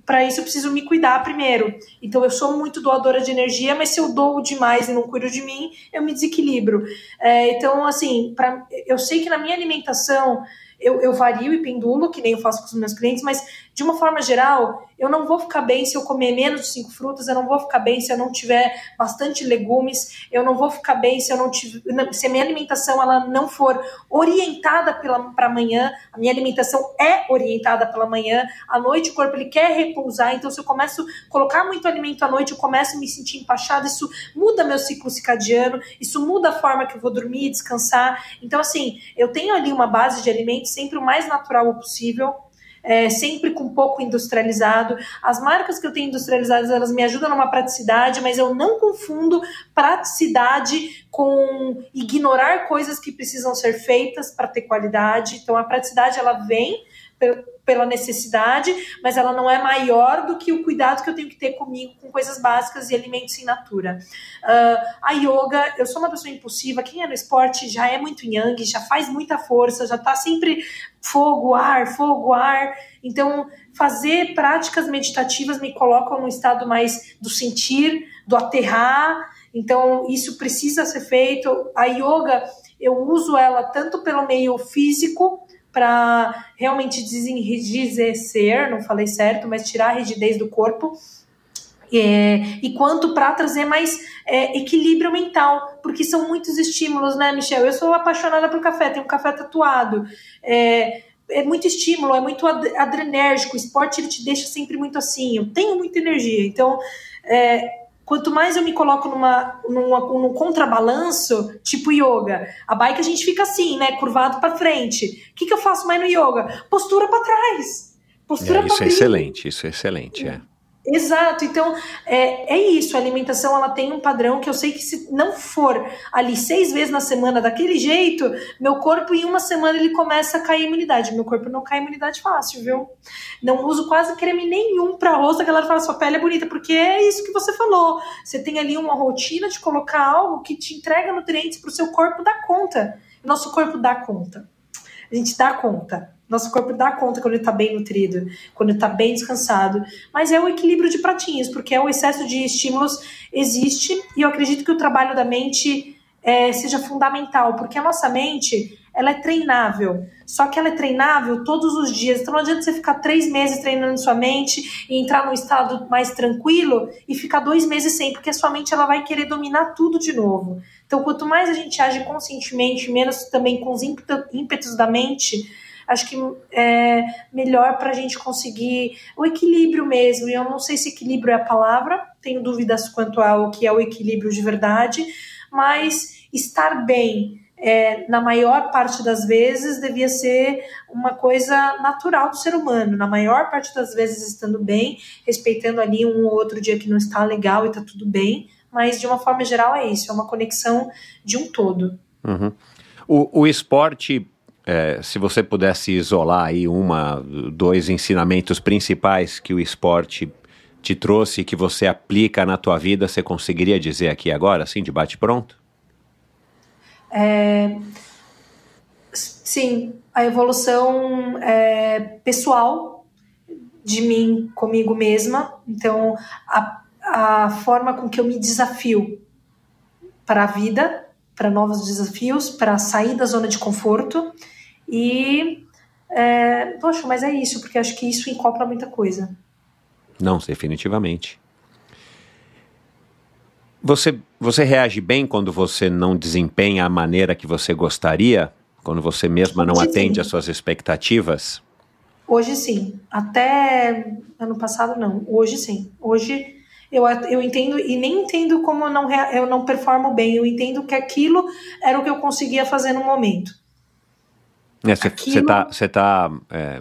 Para isso eu preciso me cuidar primeiro. Então eu sou muito doadora de energia, mas se eu dou demais e não cuido de mim, eu me desequilibro. É, então, assim, pra, eu sei que na minha alimentação eu, eu vario e pendulo, que nem eu faço com os meus clientes, mas de uma forma geral, eu não vou ficar bem se eu comer menos de cinco frutas, eu não vou ficar bem se eu não tiver bastante legumes, eu não vou ficar bem se eu não tiver, se a minha alimentação ela não for orientada para amanhã, a minha alimentação é orientada pela manhã, à noite o corpo ele quer repousar, então se eu começo a colocar muito alimento à noite, eu começo a me sentir empachada, isso muda meu ciclo circadiano, isso muda a forma que eu vou dormir, descansar. Então assim, eu tenho ali uma base de alimentos sempre o mais natural possível é, sempre com pouco industrializado. As marcas que eu tenho industrializadas, elas me ajudam numa praticidade, mas eu não confundo praticidade com ignorar coisas que precisam ser feitas para ter qualidade. Então, a praticidade, ela vem pela necessidade, mas ela não é maior do que o cuidado que eu tenho que ter comigo com coisas básicas e alimentos in natura. Uh, a yoga, eu sou uma pessoa impulsiva, quem é no esporte já é muito yang, já faz muita força, já está sempre fogo, ar, fogo, ar. Então, fazer práticas meditativas me colocam num estado mais do sentir, do aterrar. Então, isso precisa ser feito. A yoga, eu uso ela tanto pelo meio físico, para realmente desenrijecer, não falei certo, mas tirar a rigidez do corpo. É, e quanto para trazer mais é, equilíbrio mental, porque são muitos estímulos, né, Michel? Eu sou apaixonada por café, tenho café tatuado. É, é muito estímulo, é muito adrenérgico, o esporte ele te deixa sempre muito assim. Eu tenho muita energia, então é, Quanto mais eu me coloco numa, numa, num contrabalanço, tipo yoga, a bike a gente fica assim, né? Curvado para frente. O que, que eu faço mais no yoga? Postura para trás. Postura é, isso é excelente, isso é excelente, é. Exato, então é, é isso. A alimentação ela tem um padrão que eu sei que se não for ali seis vezes na semana daquele jeito, meu corpo em uma semana ele começa a cair a imunidade. Meu corpo não cai imunidade fácil, viu? Não uso quase creme nenhum para rosto. A galera fala sua pele é bonita, porque é isso que você falou. Você tem ali uma rotina de colocar algo que te entrega nutrientes para o seu corpo dar conta. Nosso corpo dá conta. A gente dá conta. Nosso corpo dá conta quando ele está bem nutrido, quando está bem descansado. Mas é o equilíbrio de pratinhos, porque é o excesso de estímulos existe e eu acredito que o trabalho da mente é, seja fundamental, porque a nossa mente ela é treinável. Só que ela é treinável todos os dias. Então não adianta você ficar três meses treinando sua mente e entrar num estado mais tranquilo e ficar dois meses sem, porque a sua mente ela vai querer dominar tudo de novo. Então quanto mais a gente age conscientemente, menos também com os ímpetos da mente, acho que é melhor para a gente conseguir o equilíbrio mesmo. E eu não sei se equilíbrio é a palavra, tenho dúvidas quanto ao que é o equilíbrio de verdade, mas estar bem. É, na maior parte das vezes devia ser uma coisa natural do ser humano, na maior parte das vezes estando bem, respeitando ali um ou outro dia que não está legal e está tudo bem, mas de uma forma geral é isso, é uma conexão de um todo. Uhum. O, o esporte é, se você pudesse isolar aí uma, dois ensinamentos principais que o esporte te trouxe e que você aplica na tua vida, você conseguiria dizer aqui agora, assim, de bate pronto? É, sim, a evolução é, pessoal de mim comigo mesma. Então, a, a forma com que eu me desafio para a vida, para novos desafios, para sair da zona de conforto e, é, poxa, mas é isso, porque acho que isso incorpora muita coisa. Não, definitivamente. Você, você reage bem quando você não desempenha a maneira que você gostaria? Quando você mesma não Hoje atende sim. às suas expectativas? Hoje sim. Até ano passado, não. Hoje sim. Hoje eu, eu entendo, e nem entendo como eu não, eu não performo bem. Eu entendo que aquilo era o que eu conseguia fazer no momento. Você Aquilo- está você tá, é,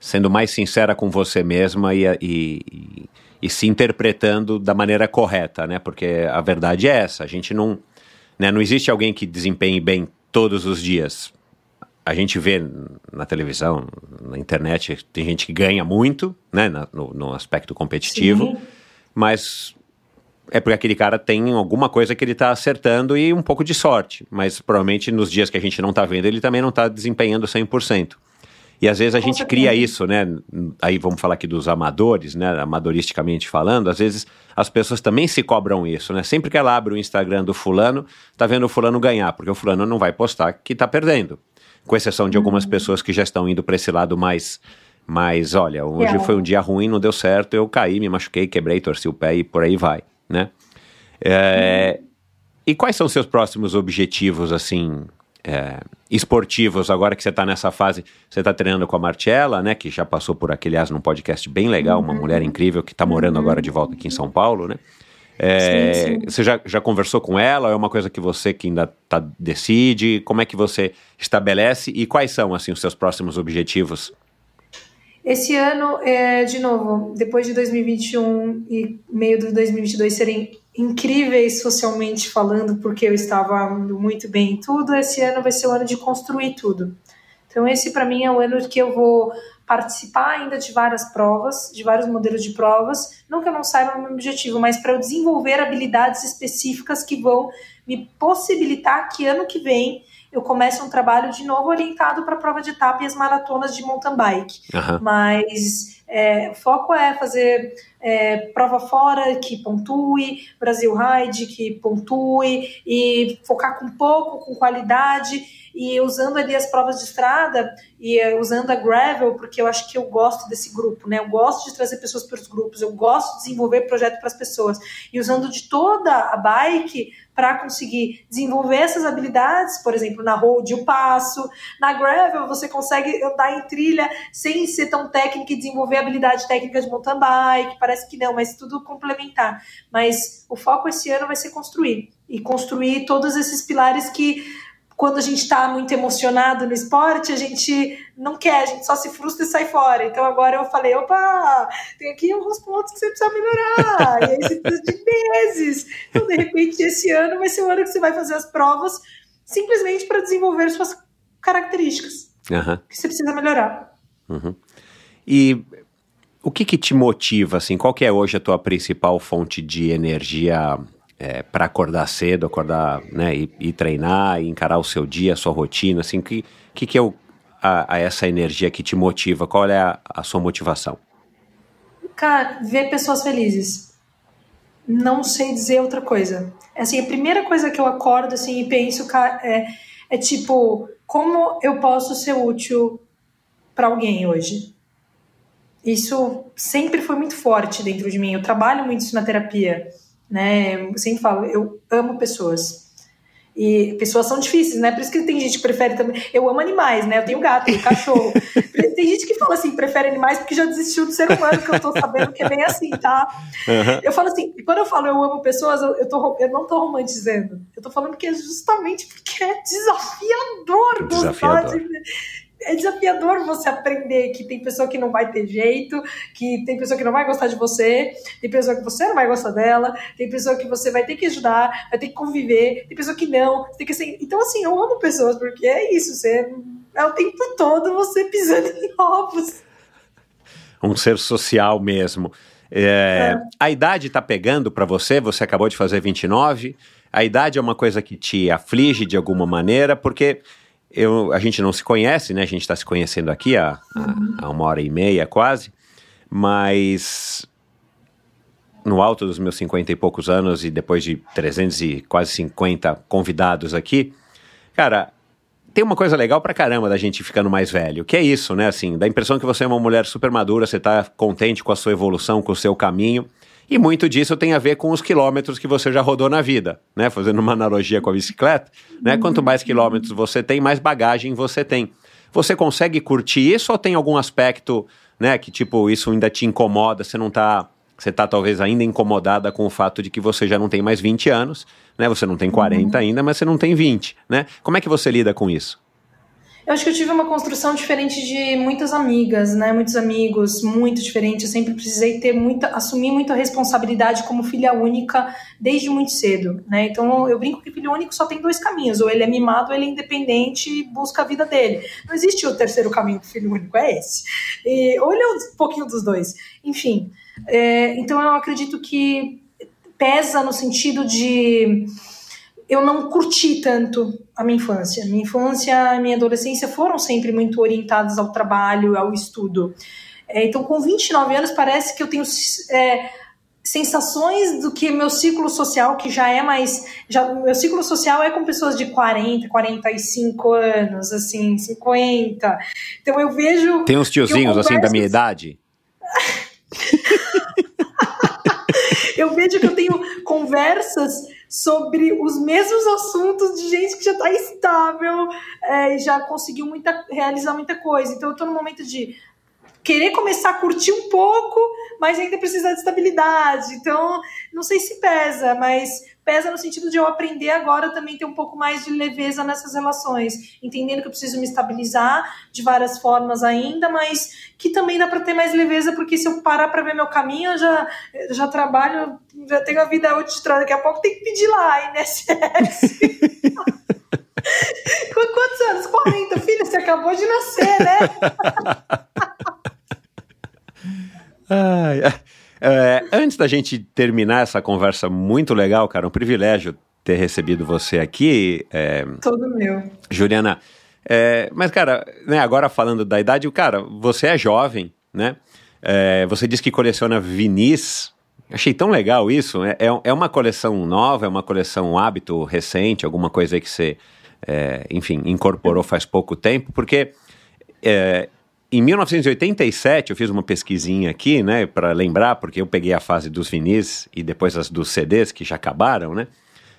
sendo mais sincera com você mesma e, e, e- e se interpretando da maneira correta, né? Porque a verdade é essa. A gente não. Né, não existe alguém que desempenhe bem todos os dias. A gente vê na televisão, na internet, tem gente que ganha muito, né? na- no, no aspecto competitivo. Sim. Mas é porque aquele cara tem alguma coisa que ele está acertando e um pouco de sorte. Mas provavelmente nos dias que a gente não está vendo, ele também não está desempenhando 100%. E às vezes a gente cria isso, né? Aí vamos falar aqui dos amadores, né? Amadoristicamente falando, às vezes as pessoas também se cobram isso, né? Sempre que ela abre o Instagram do fulano, tá vendo o fulano ganhar, porque o fulano não vai postar que tá perdendo. Com exceção de algumas pessoas que já estão indo para esse lado mais mas olha, hoje Real. foi um dia ruim, não deu certo, eu caí, me machuquei, quebrei, torci o pé e por aí vai, né? É, E quais são seus próximos objetivos, assim, é, esportivos, agora que você está nessa fase? Você está treinando com a Marcella, né? Que já passou por aqui, aliás, num podcast bem legal, uma mulher incrível que está morando agora de volta aqui em São Paulo, né? É, Sim, sim. Você já, já conversou com ela? É uma coisa que você que ainda tá, decide? Como é que você estabelece? E quais são, assim, os seus próximos objetivos? Esse ano, é, de novo, depois de 2021 e meio de 2022 serem incríveis socialmente falando, porque eu estava muito bem em tudo, esse ano vai ser o ano de construir tudo. Então, esse para mim é o ano que eu vou participar ainda de várias provas, de vários modelos de provas. Não que eu não saiba o meu objetivo, mas para eu desenvolver habilidades específicas que vão me possibilitar que ano que vem eu comece um trabalho de novo orientado para a prova de etapa e as maratonas de mountain bike. Aham. Mas é, o foco é fazer é, prova fora que pontue, Brasil Ride que pontue, e focar com pouco, com qualidade, e usando ali as provas de estrada e é, usando a gravel, porque eu acho que eu gosto desse grupo, né? Eu gosto de trazer pessoas para os grupos, eu gosto de desenvolver projeto para as pessoas, e usando de toda a bike para conseguir desenvolver essas habilidades, por exemplo, na road o passo, na gravel você consegue andar em trilha sem ser tão técnica e desenvolver habilidade técnica de mountain bike, parece que não, mas tudo complementar. Mas o foco esse ano vai ser construir e construir todos esses pilares que quando a gente está muito emocionado no esporte, a gente não quer, a gente só se frustra e sai fora. Então agora eu falei, opa, tem aqui alguns pontos que você precisa melhorar. e aí você precisa de meses. Então, de repente, esse ano vai ser o ano que você vai fazer as provas simplesmente para desenvolver suas características Aham. que você precisa melhorar. Uhum. E o que, que te motiva, assim? Qual que é hoje a tua principal fonte de energia para acordar cedo, acordar, né, e, e treinar, e encarar o seu dia, a sua rotina, assim? Que, que, que é o, a, a essa energia que te motiva? Qual é a, a sua motivação? Cara, ver pessoas felizes. Não sei dizer outra coisa. Assim, a primeira coisa que eu acordo assim e penso é, é tipo, como eu posso ser útil para alguém hoje? Isso sempre foi muito forte dentro de mim. Eu trabalho muito isso na terapia, né? Eu sempre falo, eu amo pessoas. E pessoas são difíceis, né? Por isso que tem gente que prefere também. Eu amo animais, né? Eu tenho gato, tenho cachorro. tem gente que fala assim, prefere animais porque já desistiu do ser humano, que eu tô sabendo que é bem assim, tá? Eu falo assim, quando eu falo eu amo pessoas, eu, eu, tô, eu não tô romantizando. Eu tô falando que é justamente porque é desafiador, Desafiador. gostar de. É desafiador você aprender que tem pessoa que não vai ter jeito, que tem pessoa que não vai gostar de você, tem pessoa que você não vai gostar dela, tem pessoa que você vai ter que ajudar, vai ter que conviver, tem pessoa que não, tem que ser... Então, assim, eu amo pessoas, porque é isso, você é o tempo todo você pisando em ovos. Um ser social mesmo. É, A idade tá pegando para você? Você acabou de fazer 29. A idade é uma coisa que te aflige de alguma maneira, porque eu, a gente não se conhece, né? A gente está se conhecendo aqui há, há- há uma hora e meia quase, mas no alto dos meus 50 e poucos anos e depois de 300 e quase 50 convidados aqui, cara, tem uma coisa legal pra caramba da gente ficando mais velho, que é isso, né? Assim, dá a impressão que você é uma mulher super madura, você tá contente com a sua evolução, com o seu caminho. E muito disso tem a ver com os quilômetros que você já rodou na vida, né? Fazendo uma analogia com a bicicleta, né? Quanto mais quilômetros você tem, mais bagagem você tem. Você consegue curtir isso ou tem algum aspecto, né, que tipo, isso ainda te incomoda, você não tá, você tá talvez ainda incomodada com o fato de que você já não tem mais 20 anos, né? Você não tem 40 ainda, mas você não tem 20, né? Como é que você lida com isso? Eu acho que eu tive uma construção diferente de muitas amigas, né? Muitos amigos, muito diferente. Eu sempre precisei ter muita, assumir muita responsabilidade como filha única desde muito cedo, né? Então eu brinco que filho único só tem dois caminhos: ou ele é mimado, ou ele é independente e busca a vida dele. Não existe o terceiro caminho do filho único, é esse. E, ou ele é um pouquinho dos dois. Enfim, é, então eu acredito que pesa no sentido de eu não curti tanto a minha infância. Minha infância e minha adolescência foram sempre muito orientadas ao trabalho, ao estudo. É, então, com 29 anos, parece que eu tenho é, sensações do que meu ciclo social, que já é mais. Já, meu ciclo social é com pessoas de 40, 45 anos, assim, 50. Então, eu vejo. Tem uns tiozinhos, assim, da minha idade? eu vejo que eu tenho conversas sobre os mesmos assuntos de gente que já está estável é, já conseguiu muita, realizar muita coisa. Então eu estou no momento de querer começar a curtir um pouco, mas ainda precisar de estabilidade. Então, não sei se pesa, mas pesa no sentido de eu aprender agora também ter um pouco mais de leveza nessas relações, entendendo que eu preciso me estabilizar de várias formas ainda, mas que também dá para ter mais leveza, porque se eu parar para ver meu caminho, eu já, eu já trabalho, já tenho a vida útil de trás, daqui a pouco tem que pedir lá, INSS. Quantos anos? 40, filho, você acabou de nascer, né? Ai, é, antes da gente terminar essa conversa muito legal, cara, um privilégio ter recebido você aqui. É, Todo meu. Juliana, é, mas, cara, né, agora falando da idade, cara, você é jovem, né? É, você disse que coleciona vinis. Achei tão legal isso. É, é, é uma coleção nova, é uma coleção um hábito recente, alguma coisa que você, é, enfim, incorporou faz pouco tempo, porque é, em 1987, eu fiz uma pesquisinha aqui, né, para lembrar, porque eu peguei a fase dos vinis e depois as dos CDs, que já acabaram, né?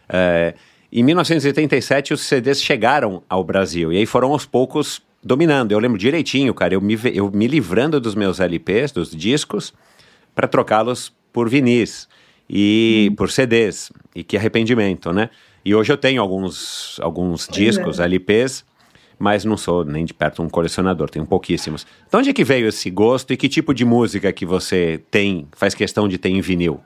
É, em 1987, os CDs chegaram ao Brasil e aí foram aos poucos dominando. Eu lembro direitinho, cara, eu me, eu me livrando dos meus LPs, dos discos, para trocá-los por vinis e hum. por CDs. E que arrependimento, né? E hoje eu tenho alguns, alguns discos, é. LPs, mas não sou nem de perto um colecionador, tenho pouquíssimos. De onde é que veio esse gosto e que tipo de música que você tem, faz questão de ter em vinil?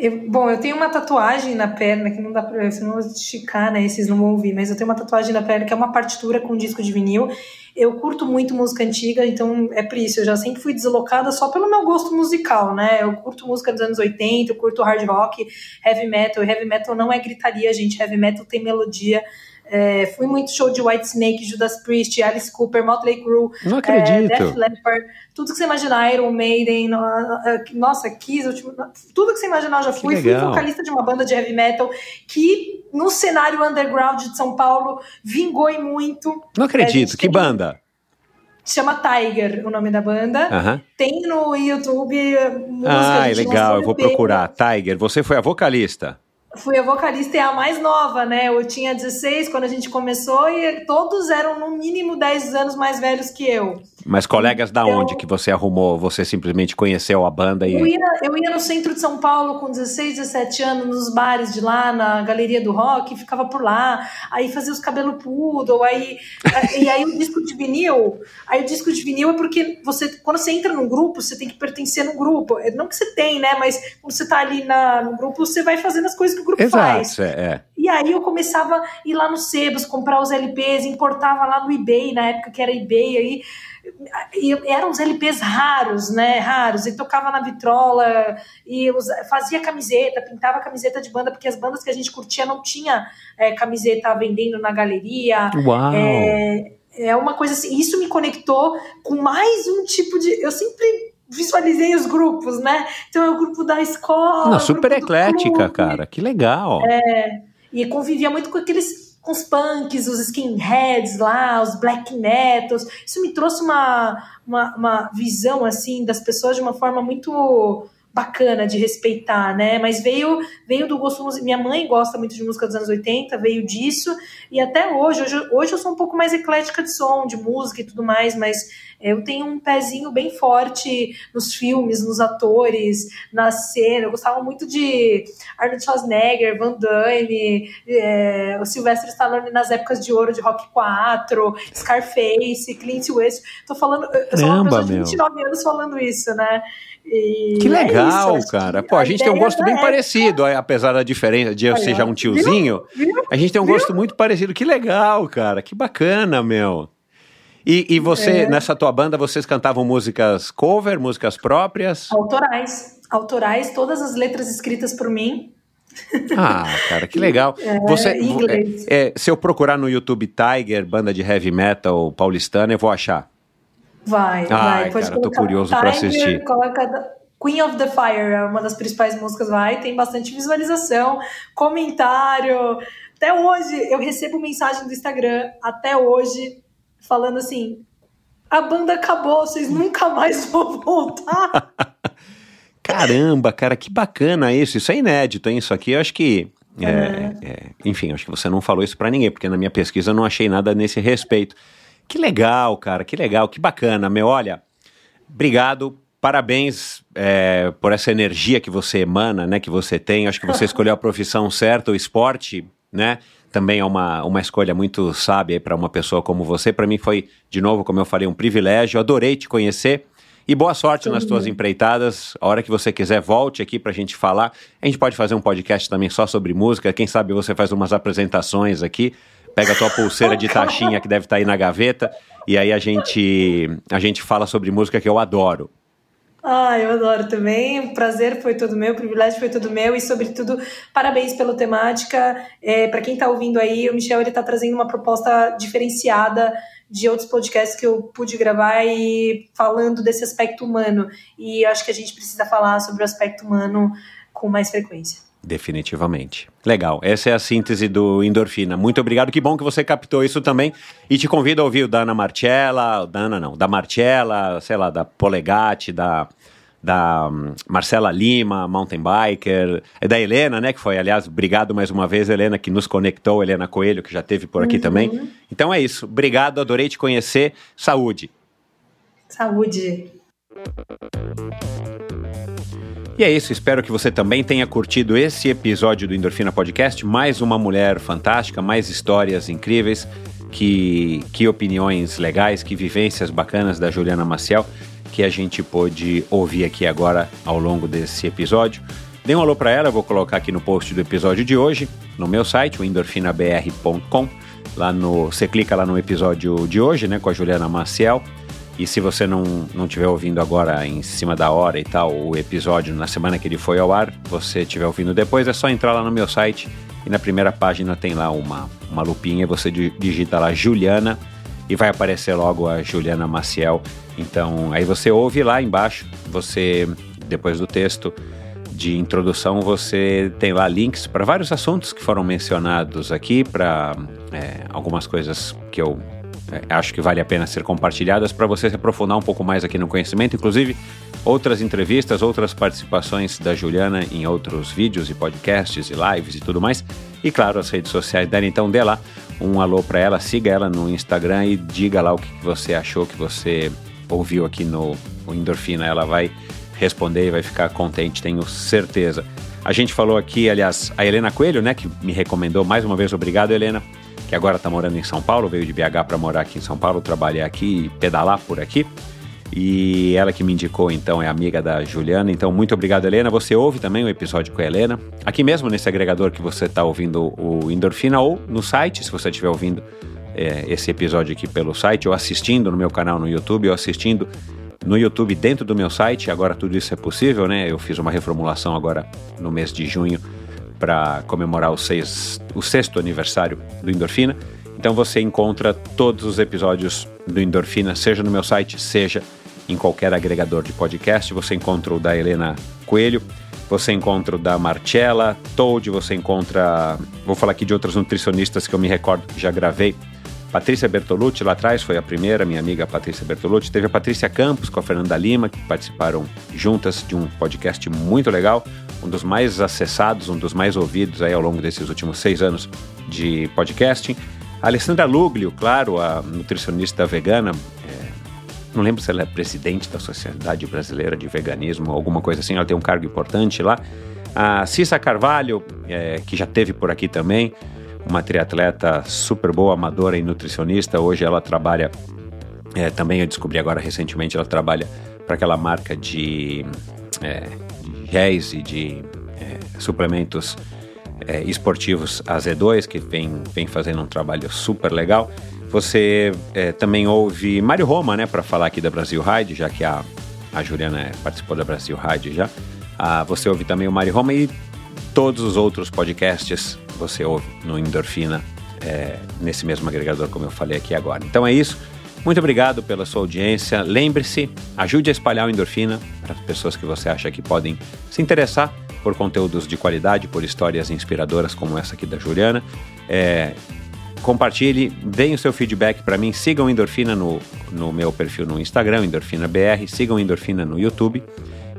Eu, bom, eu tenho uma tatuagem na perna que não dá pra. Se não esticar, né? Esses não vão ouvir, mas eu tenho uma tatuagem na perna que é uma partitura com disco de vinil. Eu curto muito música antiga, então é por isso. Eu já sempre fui deslocada só pelo meu gosto musical, né? Eu curto música dos anos 80, eu curto hard rock, heavy metal. Heavy metal não é gritaria, gente. Heavy metal tem melodia. É, fui muito show de White Snake, Judas Priest, Alice Cooper, Motley Crue, Não acredito. É, Def Leppard, tudo que você imaginar, Iron Maiden, nossa, Kiss, tudo que você imaginar eu já fui. Fui vocalista de uma banda de heavy metal que no cenário underground de São Paulo vingou e muito. Não acredito, que banda? chama Tiger, o nome da banda. Uhum. Tem no YouTube música. Ah, legal, eu vou procurar. Tiger, você foi a vocalista? Fui a vocalista e a mais nova, né? Eu tinha 16 quando a gente começou e todos eram no mínimo 10 anos mais velhos que eu. Mas colegas da onde que você arrumou? Você simplesmente conheceu a banda e. Eu ia, eu ia no centro de São Paulo com 16, 17 anos, nos bares de lá, na galeria do rock, ficava por lá, aí fazia os cabelos poodle, aí. e aí o disco de vinil. Aí o disco de vinil é porque você, quando você entra num grupo, você tem que pertencer no grupo. Não que você tem, né? Mas quando você tá ali na, no grupo, você vai fazendo as coisas que o grupo Exato, faz. É, é. E aí eu começava a ir lá no Sebas, comprar os LPs, importava lá no eBay, na época que era eBay, aí e eram os LPs raros, né? Raros. E tocava na vitrola e fazia camiseta, pintava camiseta de banda, porque as bandas que a gente curtia não tinha é, camiseta vendendo na galeria. Uau! É, é uma coisa assim. Isso me conectou com mais um tipo de. Eu sempre visualizei os grupos, né? Então é o grupo da escola. Não, super eclética, cara. Que legal. É. E convivia muito com aqueles com os punks, os skinheads lá, os black metals. Isso me trouxe uma, uma, uma, visão assim das pessoas de uma forma muito bacana de respeitar, né? Mas veio veio do gosto minha mãe gosta muito de música dos anos 80, veio disso e até hoje, hoje, hoje eu sou um pouco mais eclética de som, de música e tudo mais, mas eu tenho um pezinho bem forte nos filmes, nos atores, na cena. Eu gostava muito de Arnold Schwarzenegger, Van Damme, é, o Sylvester Stallone nas épocas de ouro de Rock 4, Scarface, Clint Eastwood. Tô falando, eu sou uma pessoa de 29 anos falando isso, né? E que é legal, é isso, cara. Pô, a, a gente tem um gosto bem época... parecido, apesar da diferença de eu ser já um tiozinho. Viu? Viu? A gente tem um Viu? gosto muito parecido. Que legal, cara. Que bacana, meu. E, e você, é. nessa tua banda, vocês cantavam músicas cover, músicas próprias? Autorais. Autorais, todas as letras escritas por mim. Ah, cara, que legal. É, você. É, é, se eu procurar no YouTube Tiger, banda de heavy metal paulistana, eu vou achar. Vai, Ai, vai. Pode cara, tô curioso para assistir. Coloca Queen of the Fire, é uma das principais músicas, vai. Tem bastante visualização, comentário. Até hoje, eu recebo mensagem do Instagram, até hoje, falando assim: a banda acabou, vocês nunca mais vão voltar. Caramba, cara, que bacana isso. Isso é inédito, hein? Isso aqui eu acho que. É. É, enfim, acho que você não falou isso para ninguém, porque na minha pesquisa eu não achei nada nesse respeito. Que legal, cara, que legal, que bacana, meu. Olha, obrigado, parabéns é, por essa energia que você emana, né? Que você tem. Acho que você escolheu a profissão certa, o esporte, né? também é uma, uma escolha muito sábia para uma pessoa como você. Para mim foi, de novo, como eu falei, um privilégio. Adorei te conhecer. E boa sorte Sim. nas tuas empreitadas. A hora que você quiser, volte aqui para a gente falar. A gente pode fazer um podcast também só sobre música. Quem sabe você faz umas apresentações aqui. Pega a tua pulseira de taxinha que deve estar tá aí na gaveta. E aí a gente, a gente fala sobre música que eu adoro. Ah, eu adoro também. O prazer foi todo meu, o privilégio foi todo meu e, sobretudo, parabéns pela temática. É, Para quem está ouvindo aí, o Michel ele está trazendo uma proposta diferenciada de outros podcasts que eu pude gravar e falando desse aspecto humano. E acho que a gente precisa falar sobre o aspecto humano com mais frequência. Definitivamente. Legal. Essa é a síntese do endorfina. Muito obrigado. Que bom que você captou isso também. E te convido a ouvir o Dana Marcella, Dana não, da Marcella, sei lá, da Polegatti, da, da um, Marcela Lima, mountain biker, é da Helena, né, que foi, aliás, obrigado mais uma vez, Helena, que nos conectou, Helena Coelho, que já teve por aqui uhum. também. Então é isso. Obrigado, adorei te conhecer. Saúde. Saúde. E é isso, espero que você também tenha curtido esse episódio do Endorfina Podcast. Mais uma mulher fantástica, mais histórias incríveis, que, que opiniões legais, que vivências bacanas da Juliana Maciel que a gente pôde ouvir aqui agora ao longo desse episódio. Dê um alô para ela, vou colocar aqui no post do episódio de hoje, no meu site, o endorfinabr.com. Lá no, você clica lá no episódio de hoje, né, com a Juliana Maciel e se você não, não estiver ouvindo agora em cima da hora e tal, o episódio na semana que ele foi ao ar, você estiver ouvindo depois, é só entrar lá no meu site e na primeira página tem lá uma, uma lupinha, você digita lá Juliana e vai aparecer logo a Juliana Maciel. Então, aí você ouve lá embaixo, você, depois do texto de introdução, você tem lá links para vários assuntos que foram mencionados aqui, para é, algumas coisas que eu acho que vale a pena ser compartilhadas para você se aprofundar um pouco mais aqui no conhecimento, inclusive outras entrevistas, outras participações da Juliana em outros vídeos e podcasts e lives e tudo mais. E claro, as redes sociais dela, então dê lá um alô para ela, siga ela no Instagram e diga lá o que você achou, que você ouviu aqui no Endorfina. Ela vai responder e vai ficar contente, tenho certeza. A gente falou aqui, aliás, a Helena Coelho, né, que me recomendou mais uma vez, obrigado, Helena que agora está morando em São Paulo, veio de BH para morar aqui em São Paulo, trabalhar aqui e pedalar por aqui. E ela que me indicou, então, é amiga da Juliana. Então, muito obrigado, Helena. Você ouve também o episódio com a Helena, aqui mesmo nesse agregador que você está ouvindo o Endorfina, ou no site, se você estiver ouvindo é, esse episódio aqui pelo site, ou assistindo no meu canal no YouTube, ou assistindo no YouTube dentro do meu site. Agora tudo isso é possível, né? Eu fiz uma reformulação agora no mês de junho para comemorar o, seis, o sexto aniversário do Endorfina. Então você encontra todos os episódios do Endorfina, seja no meu site, seja em qualquer agregador de podcast. Você encontra o da Helena Coelho, você encontra o da Marcella Toad, você encontra. Vou falar aqui de outras nutricionistas que eu me recordo que já gravei Patrícia Bertolucci lá atrás foi a primeira, minha amiga Patrícia Bertolucci. Teve a Patrícia Campos com a Fernanda Lima, que participaram juntas de um podcast muito legal, um dos mais acessados, um dos mais ouvidos aí ao longo desses últimos seis anos de podcasting. A Alessandra Luglio, claro, a nutricionista vegana, é, não lembro se ela é presidente da Sociedade Brasileira de Veganismo, alguma coisa assim, ela tem um cargo importante lá. A Cissa Carvalho, é, que já teve por aqui também, uma triatleta super boa, amadora e nutricionista. Hoje ela trabalha, é, também eu descobri agora recentemente, ela trabalha para aquela marca de, é, de réis e de é, suplementos é, esportivos AZ2, que vem, vem fazendo um trabalho super legal. Você é, também ouve Mário Roma, né, para falar aqui da Brasil Ride, já que a, a Juliana participou da Brasil Ride já. Ah, você ouve também o Mário Roma e todos os outros podcasts você ouve no Endorfina, é, nesse mesmo agregador, como eu falei aqui agora. Então é isso. Muito obrigado pela sua audiência. Lembre-se, ajude a espalhar o Endorfina para as pessoas que você acha que podem se interessar por conteúdos de qualidade, por histórias inspiradoras como essa aqui da Juliana. É, compartilhe, deem o seu feedback para mim. Sigam Endorfina no, no meu perfil no Instagram, Endorfina BR. Sigam Endorfina no YouTube.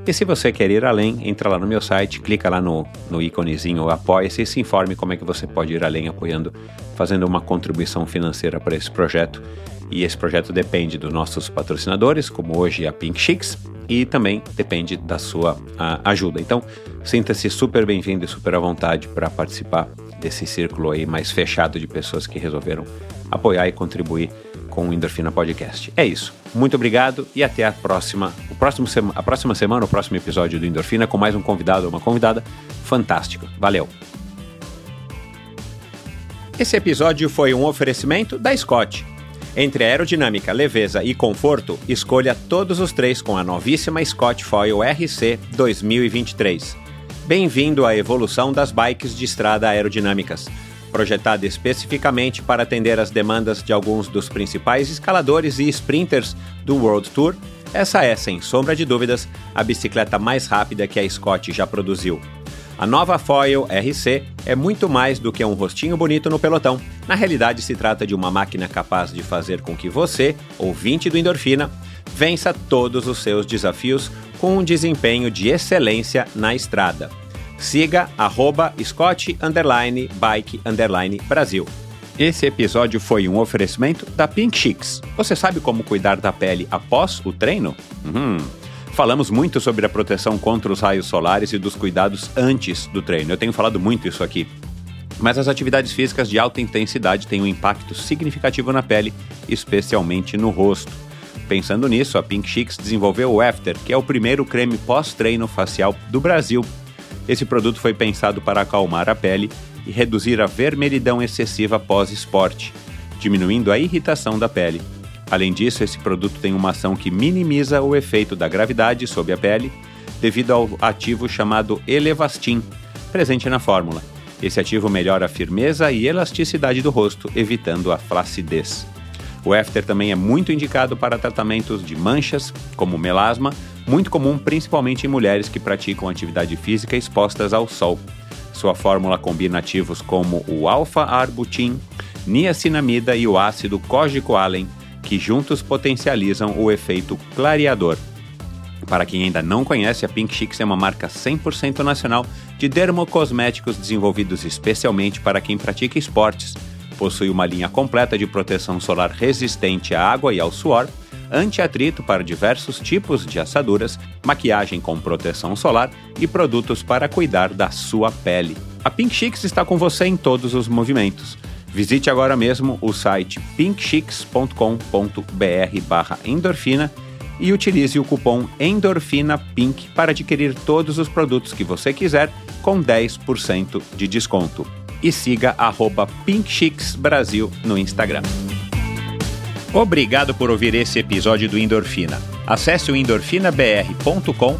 E se você quer ir além, entra lá no meu site, clica lá no, no íconezinho Apoia-se e se informe como é que você pode ir além apoiando, fazendo uma contribuição financeira para esse projeto. E esse projeto depende dos nossos patrocinadores, como hoje a Pink Chicks, e também depende da sua ajuda. Então, sinta-se super bem-vindo e super à vontade para participar desse círculo aí mais fechado de pessoas que resolveram apoiar e contribuir com o Endorfina Podcast. É isso. Muito obrigado e até a próxima, o próximo a próxima semana, o próximo episódio do Endorfina com mais um convidado ou uma convidada fantástica. Valeu. Esse episódio foi um oferecimento da Scott. Entre aerodinâmica, leveza e conforto, escolha todos os três com a novíssima Scott Foil RC 2023. Bem-vindo à evolução das bikes de estrada aerodinâmicas projetada especificamente para atender às demandas de alguns dos principais escaladores e sprinters do World Tour, essa é, sem sombra de dúvidas, a bicicleta mais rápida que a Scott já produziu. A nova Foil RC é muito mais do que um rostinho bonito no pelotão. Na realidade, se trata de uma máquina capaz de fazer com que você, ouvinte do Endorfina, vença todos os seus desafios com um desempenho de excelência na estrada. Siga arroba Scott underline bike underline Brasil. Esse episódio foi um oferecimento da Pink Chicks. Você sabe como cuidar da pele após o treino? Uhum. Falamos muito sobre a proteção contra os raios solares e dos cuidados antes do treino. Eu tenho falado muito isso aqui. Mas as atividades físicas de alta intensidade têm um impacto significativo na pele, especialmente no rosto. Pensando nisso, a Pink Chicks desenvolveu o After, que é o primeiro creme pós-treino facial do Brasil esse produto foi pensado para acalmar a pele e reduzir a vermelhidão excessiva pós-esporte, diminuindo a irritação da pele. Além disso, esse produto tem uma ação que minimiza o efeito da gravidade sobre a pele devido ao ativo chamado Elevastin, presente na fórmula. Esse ativo melhora a firmeza e elasticidade do rosto, evitando a flacidez. O After também é muito indicado para tratamentos de manchas, como melasma, muito comum principalmente em mulheres que praticam atividade física expostas ao sol. Sua fórmula combina ativos como o alfa-arbutin, niacinamida e o ácido cogicoalen, que juntos potencializam o efeito clareador. Para quem ainda não conhece, a Pink Chicks é uma marca 100% nacional de dermocosméticos desenvolvidos especialmente para quem pratica esportes. Possui uma linha completa de proteção solar resistente à água e ao suor, anti-atrito para diversos tipos de assaduras, maquiagem com proteção solar e produtos para cuidar da sua pele. A Pink Chicks está com você em todos os movimentos. Visite agora mesmo o site pinkchicks.com.br endorfina e utilize o cupom ENDORFINAPINK para adquirir todos os produtos que você quiser com 10% de desconto. E siga arroba Brasil no Instagram. Obrigado por ouvir esse episódio do Endorfina. Acesse o endorfinabr.com,